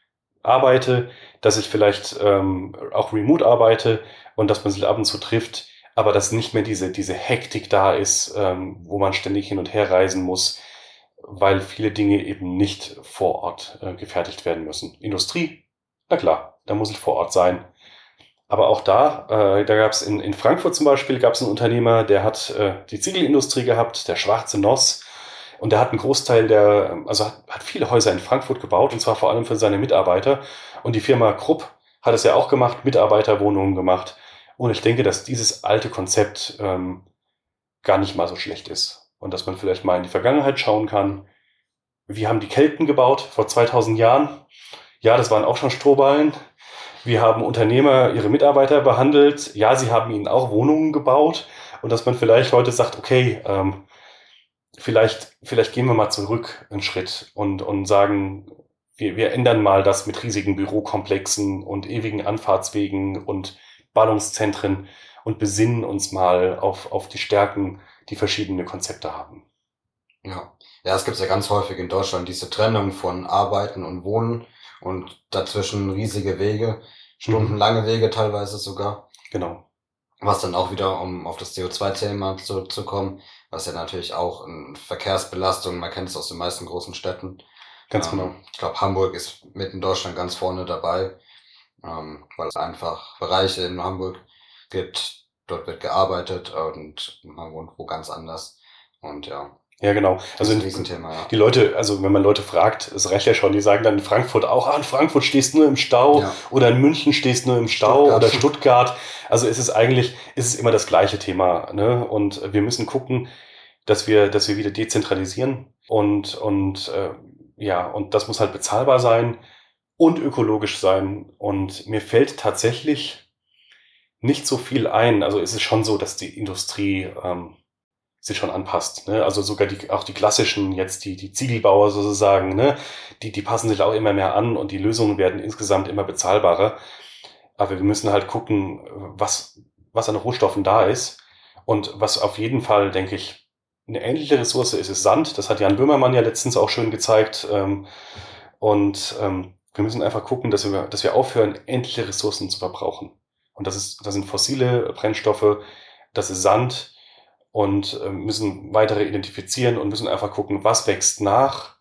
arbeite, dass ich vielleicht ähm, auch remote arbeite und dass man sich ab und zu trifft, aber dass nicht mehr diese, diese Hektik da ist, ähm, wo man ständig hin und her reisen muss, weil viele Dinge eben nicht vor Ort äh, gefertigt werden müssen. Industrie, na klar, da muss ich vor Ort sein. Aber auch da, äh, da gab es in, in Frankfurt zum Beispiel, gab es einen Unternehmer, der hat äh, die Ziegelindustrie gehabt, der schwarze Noss, und der hat einen Großteil der, also hat, hat viele Häuser in Frankfurt gebaut, und zwar vor allem für seine Mitarbeiter. Und die Firma Krupp hat es ja auch gemacht, Mitarbeiterwohnungen gemacht. Und ich denke, dass dieses alte Konzept ähm, gar nicht mal so schlecht ist. Und dass man vielleicht mal in die Vergangenheit schauen kann. Wie haben die Kelten gebaut vor 2000 Jahren? Ja, das waren auch schon Strohballen. Wir haben Unternehmer ihre Mitarbeiter behandelt. Ja, sie haben ihnen auch Wohnungen gebaut. Und dass man vielleicht heute sagt, okay, ähm, vielleicht, vielleicht gehen wir mal zurück einen Schritt und, und sagen, wir, wir ändern mal das mit riesigen Bürokomplexen und ewigen Anfahrtswegen und Ballungszentren und besinnen uns mal auf, auf die Stärken, die verschiedene Konzepte haben. Ja. ja, es gibt ja ganz häufig in Deutschland diese Trennung von Arbeiten und Wohnen und dazwischen riesige Wege, stundenlange mhm. Wege teilweise sogar. Genau. Was dann auch wieder, um auf das CO2-Thema zurückzukommen, was ja natürlich auch eine Verkehrsbelastung, man kennt es aus den meisten großen Städten. Ganz ähm, genau. Ich glaube, Hamburg ist mit in Deutschland ganz vorne dabei, ähm, weil es einfach Bereiche in Hamburg gibt, dort wird gearbeitet und man wohnt wo ganz anders. Und ja. Ja, genau. Also ein Riesenthema, ja. Die Leute, also wenn man Leute fragt, es reicht ja schon, die sagen dann in Frankfurt auch, ah, in Frankfurt stehst nur im Stau ja. oder in München stehst nur im Stau Stuttgart. oder Stuttgart. Also es ist eigentlich, es ist immer das gleiche Thema. Ne? Und wir müssen gucken, dass wir, dass wir wieder dezentralisieren und, und äh, ja, und das muss halt bezahlbar sein und ökologisch sein. Und mir fällt tatsächlich nicht so viel ein. Also es ist schon so, dass die Industrie ähm, sich schon anpasst. Ne? Also sogar die, auch die klassischen, jetzt die, die Ziegelbauer sozusagen, ne? die, die passen sich auch immer mehr an und die Lösungen werden insgesamt immer bezahlbarer. Aber wir müssen halt gucken, was, was an Rohstoffen da ist. Und was auf jeden Fall, denke ich, eine ähnliche Ressource ist, ist Sand. Das hat Jan Böhmermann ja letztens auch schön gezeigt. Ähm, und ähm, wir müssen einfach gucken, dass wir, dass wir aufhören, endliche Ressourcen zu verbrauchen. Und das ist, das sind fossile Brennstoffe, das ist Sand, und äh, müssen weitere identifizieren und müssen einfach gucken, was wächst nach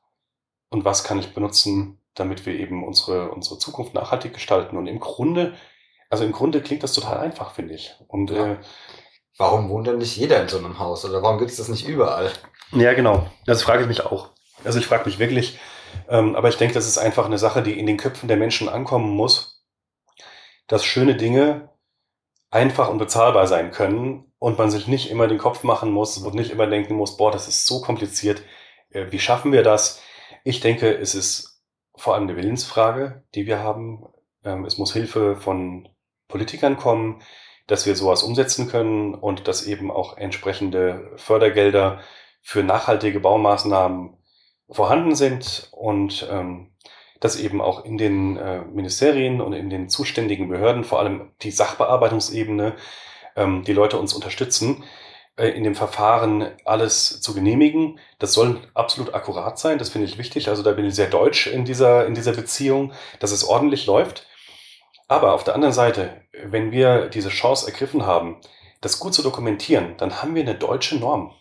und was kann ich benutzen, damit wir eben unsere, unsere Zukunft nachhaltig gestalten. Und im Grunde, also im Grunde klingt das total einfach, finde ich. Und ja. äh, warum wohnt denn nicht jeder in so einem Haus oder warum gibt es das nicht überall? Ja, genau. Das frage ich mich auch. Also ich frage mich wirklich, ähm, aber ich denke, das ist einfach eine Sache, die in den Köpfen der Menschen ankommen muss, dass schöne Dinge einfach und bezahlbar sein können und man sich nicht immer den Kopf machen muss und nicht immer denken muss, boah, das ist so kompliziert, äh, wie schaffen wir das? Ich denke, es ist vor allem eine Willensfrage, die wir haben. Ähm, es muss Hilfe von Politikern kommen, dass wir sowas umsetzen können und dass eben auch entsprechende Fördergelder für nachhaltige Baumaßnahmen vorhanden sind und ähm, dass eben auch in den äh, Ministerien und in den zuständigen Behörden, vor allem die Sachbearbeitungsebene, ähm, die Leute uns unterstützen, äh, in dem Verfahren alles zu genehmigen. Das soll absolut akkurat sein, das finde ich wichtig. Also da bin ich sehr deutsch in dieser, in dieser Beziehung, dass es ordentlich läuft. Aber auf der anderen Seite, wenn wir diese Chance ergriffen haben, das gut zu dokumentieren, dann haben wir eine deutsche Norm.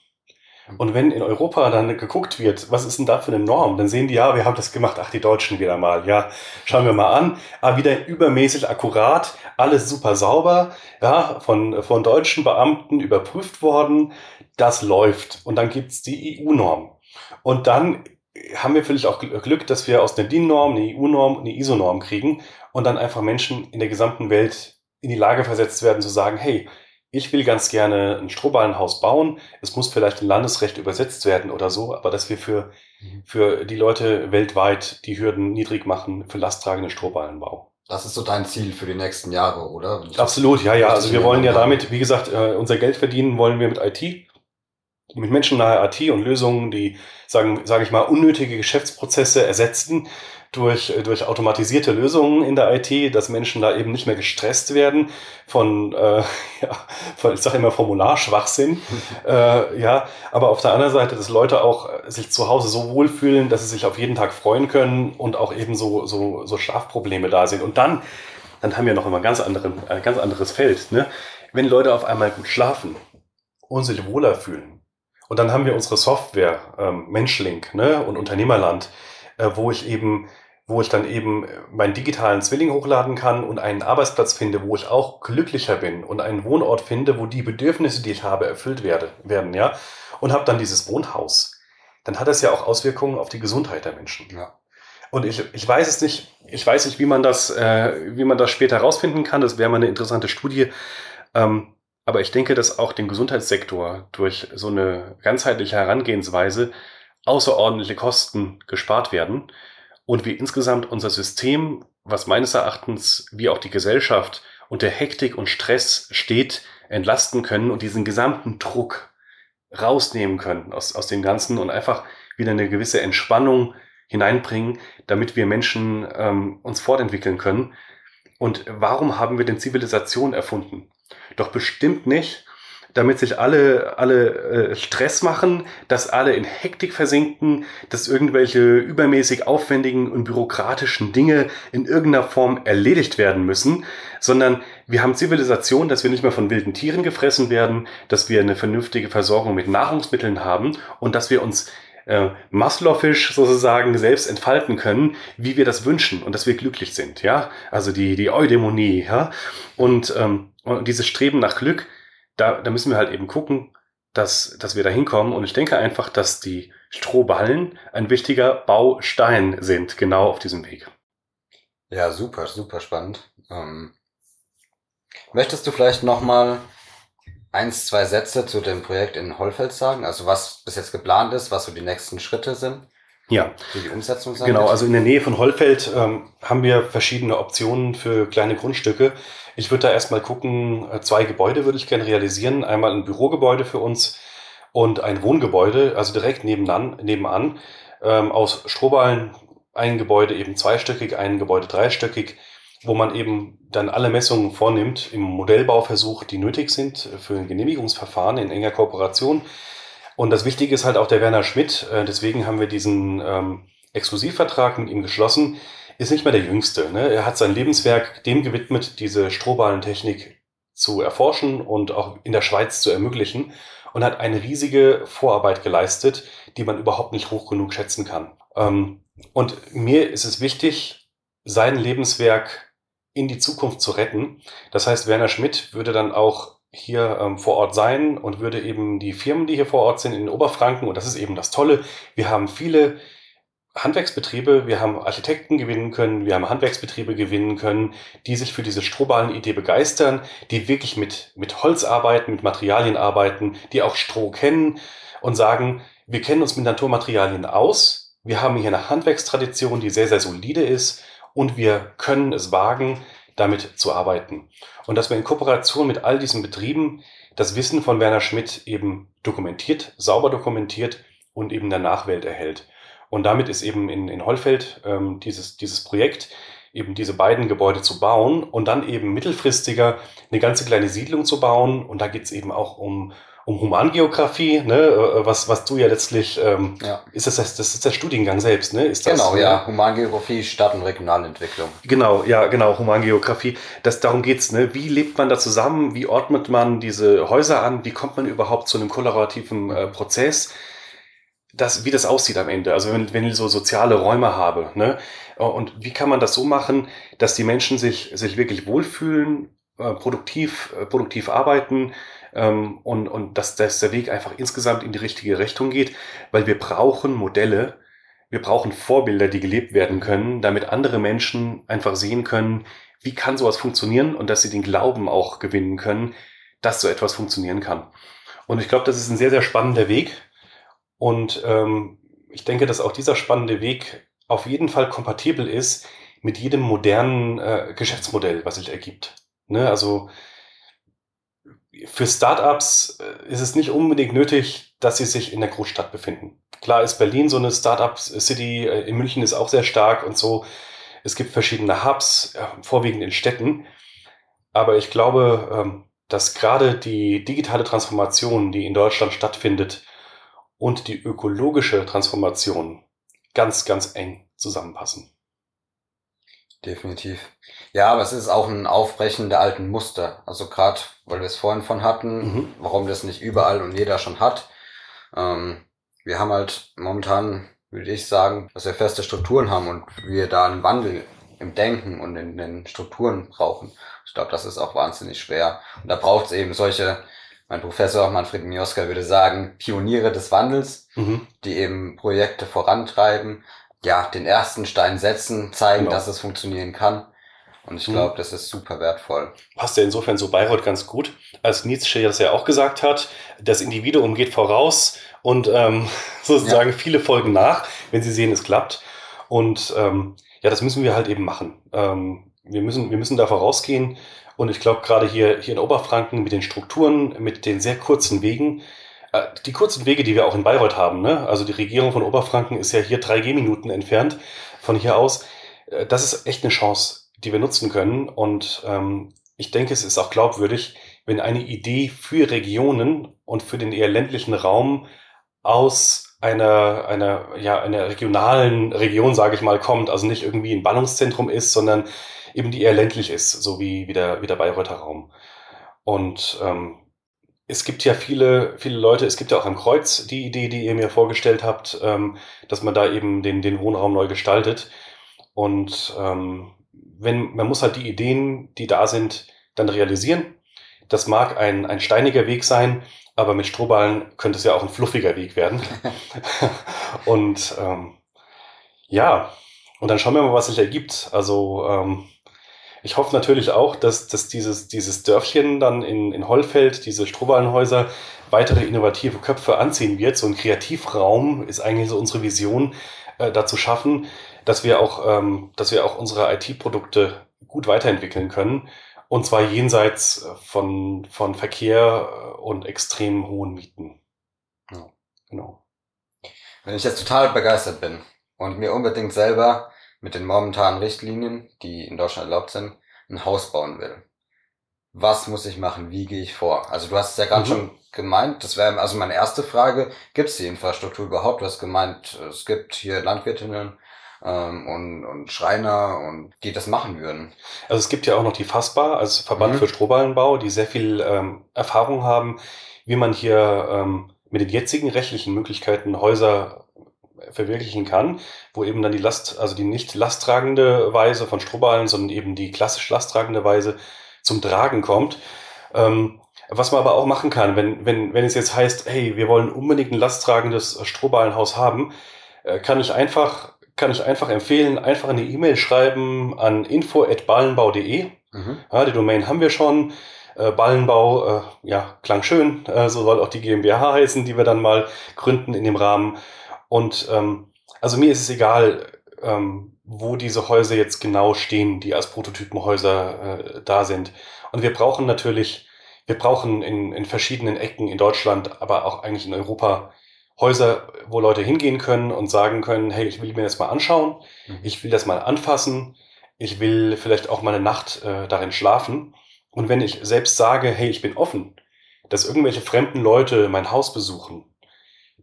Und wenn in Europa dann geguckt wird, was ist denn da für eine Norm, dann sehen die, ja, wir haben das gemacht, ach, die Deutschen wieder mal, ja, schauen wir mal an, aber wieder übermäßig akkurat, alles super sauber, ja, von, von deutschen Beamten überprüft worden, das läuft. Und dann gibt's die EU-Norm. Und dann haben wir vielleicht auch Glück, dass wir aus der DIN-Norm eine EU-Norm, eine ISO-Norm kriegen und dann einfach Menschen in der gesamten Welt in die Lage versetzt werden zu sagen, hey, ich will ganz gerne ein Strohballenhaus bauen. Es muss vielleicht in Landesrecht übersetzt werden oder so, aber dass wir für, mhm. für die Leute weltweit die Hürden niedrig machen für lasttragenden Strohballenbau. Das ist so dein Ziel für die nächsten Jahre, oder? Absolut, ja, ja. Also wir wollen ja damit, wie gesagt, äh, unser Geld verdienen wollen wir mit IT, mit menschennahe IT und Lösungen, die, sagen, sage ich mal, unnötige Geschäftsprozesse ersetzen durch, durch automatisierte Lösungen in der IT, dass Menschen da eben nicht mehr gestresst werden von, äh, <laughs> ja, von ich sage immer Formularschwachsinn. <laughs> äh, ja, aber auf der anderen Seite, dass Leute auch sich zu Hause so wohlfühlen, dass sie sich auf jeden Tag freuen können und auch eben so, so, so Schlafprobleme da sind. Und dann, dann haben wir noch immer ein ganz, anderen, ein ganz anderes Feld. Ne? Wenn Leute auf einmal gut schlafen und sich wohler fühlen, und dann haben wir unsere Software, ähm, Menschlink ne, und Unternehmerland, äh, wo ich eben wo ich dann eben meinen digitalen Zwilling hochladen kann und einen Arbeitsplatz finde, wo ich auch glücklicher bin und einen Wohnort finde, wo die Bedürfnisse, die ich habe, erfüllt werde, werden, ja, und habe dann dieses Wohnhaus, dann hat das ja auch Auswirkungen auf die Gesundheit der Menschen. Ja. Und ich, ich weiß es nicht, ich weiß nicht, wie man das, äh, wie man das später herausfinden kann. Das wäre mal eine interessante Studie. Ähm, aber ich denke, dass auch dem Gesundheitssektor durch so eine ganzheitliche Herangehensweise außerordentliche Kosten gespart werden und wie insgesamt unser System, was meines Erachtens wie auch die Gesellschaft unter Hektik und Stress steht, entlasten können und diesen gesamten Druck rausnehmen können aus, aus dem Ganzen und einfach wieder eine gewisse Entspannung hineinbringen, damit wir Menschen ähm, uns fortentwickeln können. Und warum haben wir denn Zivilisation erfunden? Doch bestimmt nicht, damit sich alle, alle äh, Stress machen, dass alle in Hektik versinken, dass irgendwelche übermäßig aufwendigen und bürokratischen Dinge in irgendeiner Form erledigt werden müssen, sondern wir haben Zivilisation, dass wir nicht mehr von wilden Tieren gefressen werden, dass wir eine vernünftige Versorgung mit Nahrungsmitteln haben und dass wir uns äh, Maslowisch sozusagen selbst entfalten können, wie wir das wünschen und dass wir glücklich sind, ja, also die die Eudämonie, ja, und, ähm, und dieses Streben nach Glück da, da müssen wir halt eben gucken, dass, dass wir da hinkommen. Und ich denke einfach, dass die Strohballen ein wichtiger Baustein sind, genau auf diesem Weg. Ja, super, super spannend. Ähm, möchtest du vielleicht nochmal eins, zwei Sätze zu dem Projekt in Hollfeld sagen? Also was bis jetzt geplant ist, was so die nächsten Schritte sind? Ja. Für die Umsetzung sein Genau, also in der Nähe von Hollfeld ähm, haben wir verschiedene Optionen für kleine Grundstücke. Ich würde da erstmal gucken, äh, zwei Gebäude würde ich gerne realisieren. Einmal ein Bürogebäude für uns und ein Wohngebäude, also direkt nebenan, nebenan ähm, aus Strohballen, ein Gebäude eben zweistöckig, ein Gebäude dreistöckig, wo man eben dann alle Messungen vornimmt im Modellbauversuch, die nötig sind für ein Genehmigungsverfahren in enger Kooperation. Und das Wichtige ist halt auch der Werner Schmidt, äh, deswegen haben wir diesen ähm, Exklusivvertrag mit ihm geschlossen, ist nicht mehr der Jüngste. Ne? Er hat sein Lebenswerk dem gewidmet, diese Strohballentechnik zu erforschen und auch in der Schweiz zu ermöglichen und hat eine riesige Vorarbeit geleistet, die man überhaupt nicht hoch genug schätzen kann. Ähm, und mir ist es wichtig, sein Lebenswerk in die Zukunft zu retten. Das heißt, Werner Schmidt würde dann auch hier ähm, vor Ort sein und würde eben die Firmen, die hier vor Ort sind in Oberfranken, und das ist eben das Tolle, wir haben viele Handwerksbetriebe, wir haben Architekten gewinnen können, wir haben Handwerksbetriebe gewinnen können, die sich für diese Strohballen-Idee begeistern, die wirklich mit, mit Holz arbeiten, mit Materialien arbeiten, die auch Stroh kennen und sagen, wir kennen uns mit Naturmaterialien aus, wir haben hier eine Handwerkstradition, die sehr, sehr solide ist und wir können es wagen, damit zu arbeiten. Und dass wir in Kooperation mit all diesen Betrieben das Wissen von Werner Schmidt eben dokumentiert, sauber dokumentiert und eben der Nachwelt erhält. Und damit ist eben in, in Hollfeld ähm, dieses, dieses Projekt, eben diese beiden Gebäude zu bauen und dann eben mittelfristiger eine ganze kleine Siedlung zu bauen. Und da geht es eben auch um, um Humangeografie, ne, äh, was, was du ja letztlich, ähm, ja. ist das, das ist der Studiengang selbst, ne? Ist das, genau, ja, ne? Humangeografie, Stadt- und Regionalentwicklung. Genau, ja, genau, Humangeografie. Das, darum geht's, ne? Wie lebt man da zusammen? Wie ordnet man diese Häuser an? Wie kommt man überhaupt zu einem kollaborativen äh, Prozess? Das, wie das aussieht am Ende. Also wenn, wenn ich so soziale Räume habe, ne? Und wie kann man das so machen, dass die Menschen sich, sich wirklich wohlfühlen, äh, produktiv, äh, produktiv arbeiten, ähm, und, und dass, dass der Weg einfach insgesamt in die richtige Richtung geht, weil wir brauchen Modelle, wir brauchen Vorbilder, die gelebt werden können, damit andere Menschen einfach sehen können, wie kann sowas funktionieren und dass sie den Glauben auch gewinnen können, dass so etwas funktionieren kann. Und ich glaube, das ist ein sehr, sehr spannender Weg. Und ähm, ich denke, dass auch dieser spannende Weg auf jeden Fall kompatibel ist mit jedem modernen äh, Geschäftsmodell, was sich ergibt. Ne? Also für Startups äh, ist es nicht unbedingt nötig, dass sie sich in der Großstadt befinden. Klar ist Berlin so eine Startup-City, äh, in München ist auch sehr stark und so. Es gibt verschiedene Hubs, vorwiegend in Städten. Aber ich glaube, ähm, dass gerade die digitale Transformation, die in Deutschland stattfindet, und die ökologische Transformation ganz, ganz eng zusammenpassen. Definitiv. Ja, aber es ist auch ein Aufbrechen der alten Muster. Also gerade, weil wir es vorhin von hatten, mhm. warum das nicht überall und jeder schon hat. Ähm, wir haben halt momentan, würde ich sagen, dass wir feste Strukturen haben und wir da einen Wandel im Denken und in den Strukturen brauchen. Ich glaube, das ist auch wahnsinnig schwer. Und da braucht es eben solche, mein Professor Manfred Mioska würde sagen, Pioniere des Wandels, mhm. die eben Projekte vorantreiben, ja, den ersten Stein setzen, zeigen, genau. dass es funktionieren kann. Und ich glaube, mhm. das ist super wertvoll. Passt ja insofern so Bayreuth ganz gut, als Nietzsche das ja auch gesagt hat, das Individuum geht voraus und ähm, <laughs> sozusagen ja. viele folgen nach, wenn sie sehen, es klappt. Und ähm, ja, das müssen wir halt eben machen. Ähm, wir, müssen, wir müssen da vorausgehen. Und ich glaube, gerade hier, hier in Oberfranken mit den Strukturen, mit den sehr kurzen Wegen, äh, die kurzen Wege, die wir auch in Bayreuth haben, ne? also die Regierung von Oberfranken ist ja hier drei Gehminuten entfernt von hier aus. Äh, das ist echt eine Chance die wir nutzen können. Und ähm, ich denke, es ist auch glaubwürdig, wenn eine Idee für Regionen und für den eher ländlichen Raum aus einer, einer, ja, einer regionalen Region, sage ich mal, kommt, also nicht irgendwie ein Ballungszentrum ist, sondern eben die eher ländlich ist, so wie, wie, der, wie der Bayreuther Raum. Und ähm, es gibt ja viele, viele Leute, es gibt ja auch am Kreuz die Idee, die ihr mir vorgestellt habt, ähm, dass man da eben den, den Wohnraum neu gestaltet. Und ähm, wenn, man muss halt die Ideen, die da sind, dann realisieren. Das mag ein, ein steiniger Weg sein, aber mit Strohballen könnte es ja auch ein fluffiger Weg werden. <laughs> und ähm, ja, und dann schauen wir mal, was sich ergibt. Also ähm, ich hoffe natürlich auch, dass, dass dieses, dieses Dörfchen dann in, in Hollfeld, diese Strohballenhäuser, weitere innovative Köpfe anziehen wird. So ein Kreativraum ist eigentlich so unsere Vision, äh, dazu schaffen, dass wir auch, ähm, dass wir auch unsere IT-Produkte gut weiterentwickeln können. Und zwar jenseits äh, von, von Verkehr äh, und extrem hohen Mieten. Ja. Genau. Wenn ich jetzt total begeistert bin und mir unbedingt selber mit den momentanen Richtlinien, die in Deutschland erlaubt sind, ein Haus bauen will. Was muss ich machen? Wie gehe ich vor? Also du hast es ja gerade mhm. schon gemeint, das wäre also meine erste Frage, gibt es die Infrastruktur überhaupt? Du hast gemeint, es gibt hier Landwirtinnen ähm, und, und Schreiner und die das machen würden. Also es gibt ja auch noch die Fassbar als Verband mhm. für Strohballenbau, die sehr viel ähm, Erfahrung haben, wie man hier ähm, mit den jetzigen rechtlichen Möglichkeiten Häuser verwirklichen kann, wo eben dann die Last, also die nicht lasttragende Weise von Strohballen, sondern eben die klassisch lasttragende Weise zum Tragen kommt. Ähm, was man aber auch machen kann, wenn, wenn, wenn es jetzt heißt, hey, wir wollen unbedingt ein lasttragendes Strohballenhaus haben, äh, kann ich einfach, kann ich einfach empfehlen, einfach eine E-Mail schreiben an info.ballenbau.de. Mhm. Ja, die Domain haben wir schon. Äh, Ballenbau, äh, ja, klang schön. Äh, so soll auch die GmbH heißen, die wir dann mal gründen in dem Rahmen. Und ähm, also mir ist es egal, ähm, wo diese Häuser jetzt genau stehen, die als Prototypenhäuser äh, da sind. Und wir brauchen natürlich, wir brauchen in, in verschiedenen Ecken in Deutschland, aber auch eigentlich in Europa Häuser, wo Leute hingehen können und sagen können, hey, ich will mir das mal anschauen, mhm. ich will das mal anfassen, ich will vielleicht auch mal eine Nacht äh, darin schlafen. Und wenn ich selbst sage, hey, ich bin offen, dass irgendwelche fremden Leute mein Haus besuchen,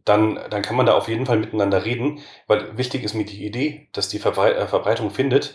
dann, dann kann man da auf jeden Fall miteinander reden, weil wichtig ist mir die Idee, dass die äh, Verbreitung findet.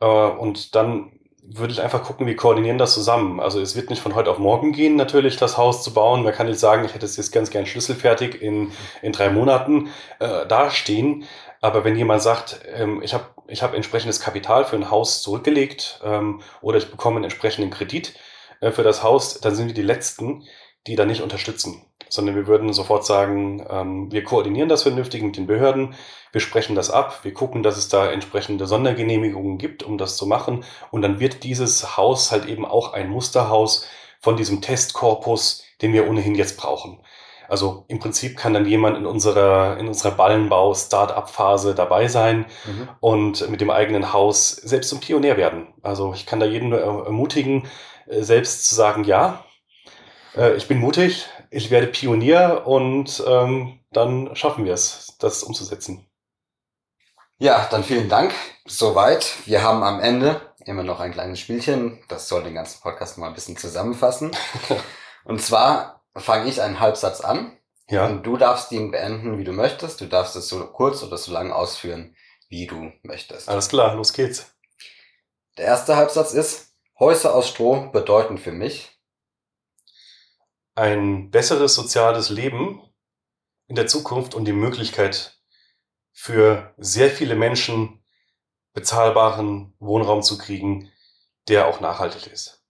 Äh, und dann würde ich einfach gucken, wir koordinieren das zusammen. Also es wird nicht von heute auf morgen gehen, natürlich das Haus zu bauen. Man kann nicht sagen, ich hätte es jetzt ganz gern schlüsselfertig in, in drei Monaten äh, dastehen. Aber wenn jemand sagt, ähm, ich habe ich hab entsprechendes Kapital für ein Haus zurückgelegt ähm, oder ich bekomme einen entsprechenden Kredit äh, für das Haus, dann sind wir die Letzten, die da nicht unterstützen, sondern wir würden sofort sagen, ähm, wir koordinieren das vernünftig mit den Behörden, wir sprechen das ab, wir gucken, dass es da entsprechende Sondergenehmigungen gibt, um das zu machen und dann wird dieses Haus halt eben auch ein Musterhaus von diesem Testkorpus, den wir ohnehin jetzt brauchen. Also im Prinzip kann dann jemand in unserer, in unserer Ballenbau-Start-up-Phase dabei sein mhm. und mit dem eigenen Haus selbst zum Pionier werden. Also ich kann da jeden ermutigen, äh, selbst zu sagen, ja, äh, ich bin mutig, ich werde Pionier und ähm, dann schaffen wir es, das umzusetzen. Ja, dann vielen Dank. Soweit. Wir haben am Ende immer noch ein kleines Spielchen. Das soll den ganzen Podcast mal ein bisschen zusammenfassen. <laughs> und zwar fange ich einen Halbsatz an. Ja. Und du darfst ihn beenden, wie du möchtest. Du darfst es so kurz oder so lang ausführen, wie du möchtest. Alles klar, los geht's. Der erste Halbsatz ist, Häuser aus Stroh bedeuten für mich ein besseres soziales Leben in der Zukunft und die Möglichkeit für sehr viele Menschen bezahlbaren Wohnraum zu kriegen, der auch nachhaltig ist.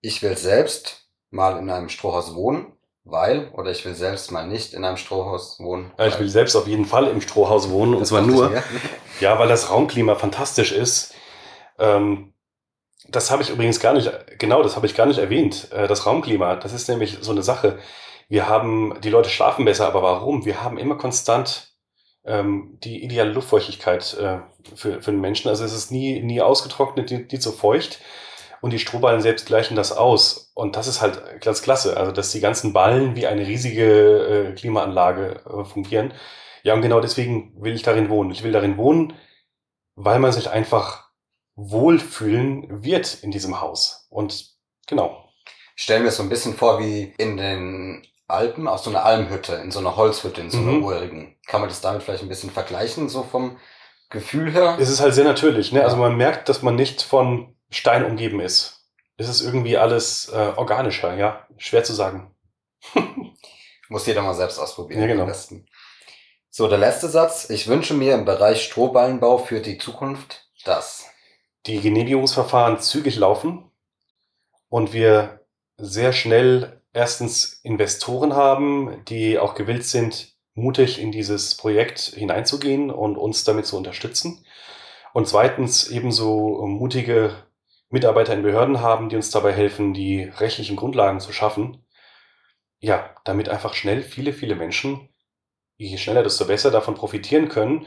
Ich will selbst mal in einem Strohhaus wohnen, weil, oder ich will selbst mal nicht in einem Strohhaus wohnen. Ja, ich will selbst auf jeden Fall im Strohhaus wohnen, und zwar nur, <laughs> ja, weil das Raumklima fantastisch ist. Ähm, das habe ich übrigens gar nicht, genau, das habe ich gar nicht erwähnt. Äh, das Raumklima, das ist nämlich so eine Sache. Wir haben, die Leute schlafen besser, aber warum? Wir haben immer konstant ähm, die ideale Luftfeuchtigkeit äh, für, für den Menschen. Also es ist nie, nie ausgetrocknet, nie, nie zu feucht. Und die Strohballen selbst gleichen das aus. Und das ist halt ganz klasse. Also, dass die ganzen Ballen wie eine riesige äh, Klimaanlage äh, fungieren. Ja, und genau deswegen will ich darin wohnen. Ich will darin wohnen, weil man sich einfach wohlfühlen wird in diesem Haus. Und genau. Ich stelle mir so ein bisschen vor wie in den Alpen, aus so einer Almhütte, in so einer Holzhütte, in so einer mhm. urigen. Kann man das damit vielleicht ein bisschen vergleichen, so vom Gefühl her? Es ist halt sehr natürlich, ne? Also man merkt, dass man nicht von Stein umgeben ist. Es ist irgendwie alles äh, organischer, ja. Schwer zu sagen. <laughs> Muss jeder mal selbst ausprobieren. Ja, genau. Am besten. So, der letzte Satz. Ich wünsche mir im Bereich Strohballenbau für die Zukunft das die Genehmigungsverfahren zügig laufen und wir sehr schnell erstens Investoren haben, die auch gewillt sind, mutig in dieses Projekt hineinzugehen und uns damit zu unterstützen. Und zweitens ebenso mutige Mitarbeiter in Behörden haben, die uns dabei helfen, die rechtlichen Grundlagen zu schaffen. Ja, damit einfach schnell viele, viele Menschen, je schneller, desto besser davon profitieren können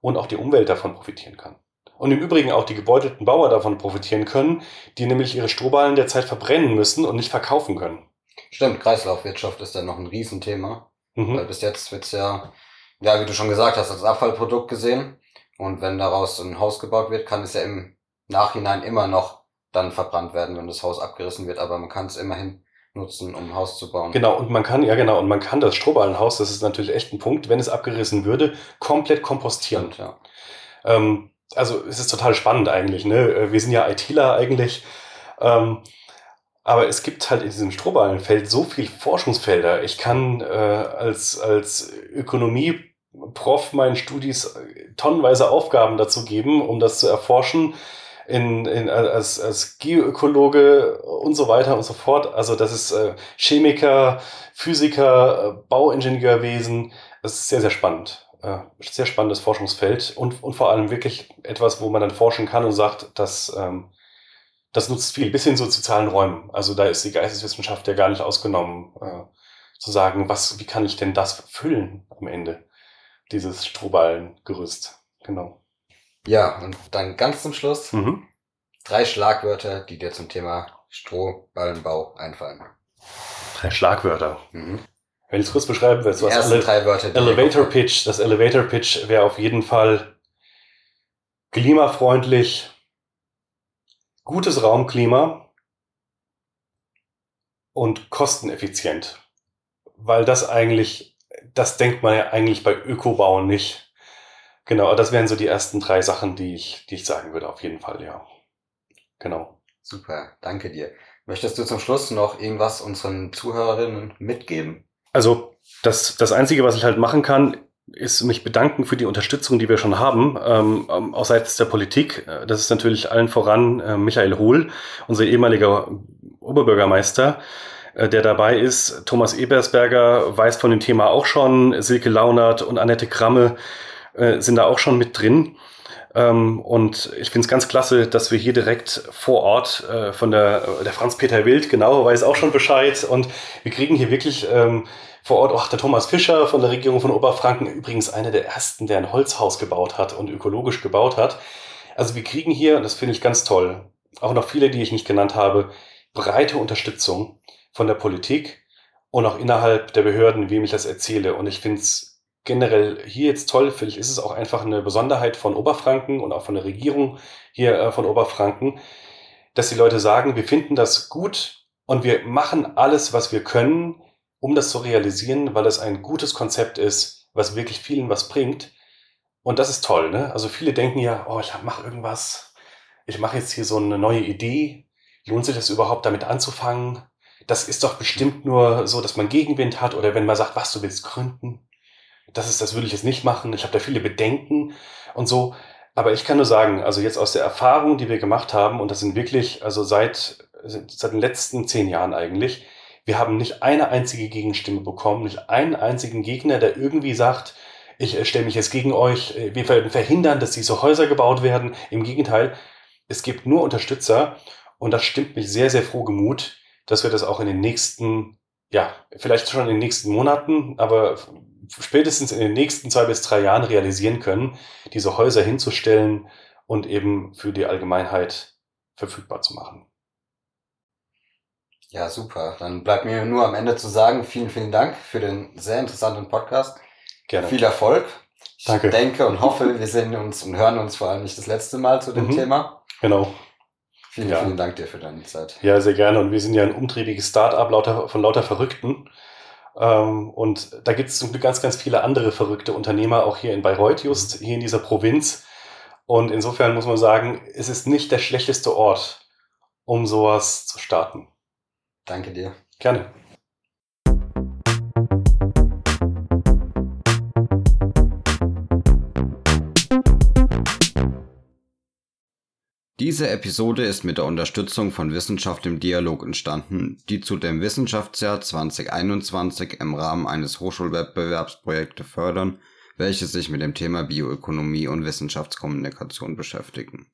und auch die Umwelt davon profitieren kann. Und im Übrigen auch die gebeutelten Bauer davon profitieren können, die nämlich ihre Strohballen derzeit verbrennen müssen und nicht verkaufen können. Stimmt, Kreislaufwirtschaft ist dann noch ein Riesenthema. Mhm. Weil bis jetzt wird's ja, ja, wie du schon gesagt hast, als Abfallprodukt gesehen. Und wenn daraus ein Haus gebaut wird, kann es ja im Nachhinein immer noch dann verbrannt werden, wenn das Haus abgerissen wird. Aber man kann es immerhin nutzen, um ein Haus zu bauen. Genau, und man kann, ja genau, und man kann das Strohballenhaus, das ist natürlich echt ein Punkt, wenn es abgerissen würde, komplett kompostieren. Stimmt, ja. Ähm, also es ist total spannend eigentlich. Ne? Äh, wir sind ja ITler eigentlich. Ähm, aber es gibt halt in diesem Strohballenfeld so viel Forschungsfelder. Ich kann äh, als, als Ökonomie-Prof meinen Studis tonnenweise Aufgaben dazu geben, um das zu erforschen. In, in, als, als Geoökologe und so weiter und so fort. Also das ist äh, Chemiker, Physiker, äh, Bauingenieurwesen. Das ist sehr, sehr spannend äh, sehr spannendes Forschungsfeld und, und vor allem wirklich etwas, wo man dann forschen kann und sagt, dass ähm, das nutzt viel, bis hin zu sozialen Räumen. Also da ist die Geisteswissenschaft ja gar nicht ausgenommen, äh, zu sagen, was, wie kann ich denn das füllen am Ende, dieses Strohballengerüst. Genau. Ja, und dann ganz zum Schluss mhm. drei Schlagwörter, die dir zum Thema Strohballenbau einfallen. Drei Schlagwörter. Mhm. Wenn ich es kurz beschreiben will, was Ele drei Wörter, Elevator Pitch, das Elevator Pitch wäre auf jeden Fall klimafreundlich, gutes Raumklima und kosteneffizient. Weil das eigentlich, das denkt man ja eigentlich bei Ökobauen nicht. Genau, das wären so die ersten drei Sachen, die ich, die ich sagen würde, auf jeden Fall, ja. Genau. Super, danke dir. Möchtest du zum Schluss noch irgendwas unseren Zuhörerinnen mitgeben? Also das, das Einzige, was ich halt machen kann, ist mich bedanken für die Unterstützung, die wir schon haben, ähm, ähm auch seitens der Politik. Äh, das ist natürlich allen voran äh, Michael Hohl, unser ehemaliger Oberbürgermeister, äh, der dabei ist. Thomas Ebersberger weiß von dem Thema auch schon. Silke Launert und Annette Kramme äh, sind da auch schon mit drin. Ähm, und ich finde es ganz klasse, dass wir hier direkt vor Ort äh, von der, der Franz-Peter Wild, genau, weiß auch schon Bescheid. Und wir kriegen hier wirklich ähm, vor Ort auch der Thomas Fischer von der Regierung von Oberfranken, übrigens einer der ersten, der ein Holzhaus gebaut hat und ökologisch gebaut hat. Also wir kriegen hier, und das finde ich ganz toll, auch noch viele, die ich nicht genannt habe, breite Unterstützung von der Politik und auch innerhalb der Behörden, wem ich das erzähle. Und ich finde es generell hier jetzt toll, finde ich, ist es auch einfach eine Besonderheit von Oberfranken und auch von der Regierung hier äh, von Oberfranken, dass die Leute sagen, wir finden das gut und wir machen alles, was wir können, um das zu realisieren, weil es ein gutes Konzept ist, was wirklich vielen was bringt. Und das ist toll, ne? Also viele denken ja, oh, ich mache irgendwas, ich mache jetzt hier so eine neue Idee, lohnt sich das überhaupt damit anzufangen? Das ist doch bestimmt nur so, dass man Gegenwind hat oder wenn man sagt, was du willst gründen das ist, das würde ich jetzt nicht machen. Ich habe da viele Bedenken und so. Aber ich kann nur sagen, also jetzt aus der Erfahrung, die wir gemacht haben, und das sind wirklich, also seit, seit den letzten zehn Jahren eigentlich, wir haben nicht eine einzige Gegenstimme bekommen, nicht einen einzigen Gegner, der irgendwie sagt, ich äh, stelle mich jetzt gegen euch, äh, wir werden verhindern, dass diese Häuser gebaut werden. Im Gegenteil, es gibt nur Unterstützer und das stimmt mich sehr, sehr froh gemut, dass wir das auch in den nächsten, ja, vielleicht schon in den nächsten Monaten, aber spätestens in den nächsten zwei bis drei Jahren realisieren können, diese Häuser hinzustellen und eben für die Allgemeinheit verfügbar zu machen. Ja, super. Dann bleibt mir nur am Ende zu sagen, vielen, vielen Dank für den sehr interessanten Podcast. Gerne. Viel Erfolg. Danke. Ich denke und hoffe, wir sehen uns und hören uns vor allem nicht das letzte Mal zu dem mhm. Thema. Genau. Vielen, ja. vielen Dank dir für deine Zeit. Ja, sehr gerne. Und wir sind ja ein umtriebiges Start-up von lauter Verrückten. Ähm, und da gibt es ganz, ganz viele andere verrückte Unternehmer, auch hier in Bayreuth just, hier in dieser Provinz. Und insofern muss man sagen, es ist nicht der schlechteste Ort, um sowas zu starten. Danke dir. Gerne. Diese Episode ist mit der Unterstützung von Wissenschaft im Dialog entstanden, die zu dem Wissenschaftsjahr 2021 im Rahmen eines Hochschulwettbewerbs Projekte fördern, welche sich mit dem Thema Bioökonomie und Wissenschaftskommunikation beschäftigen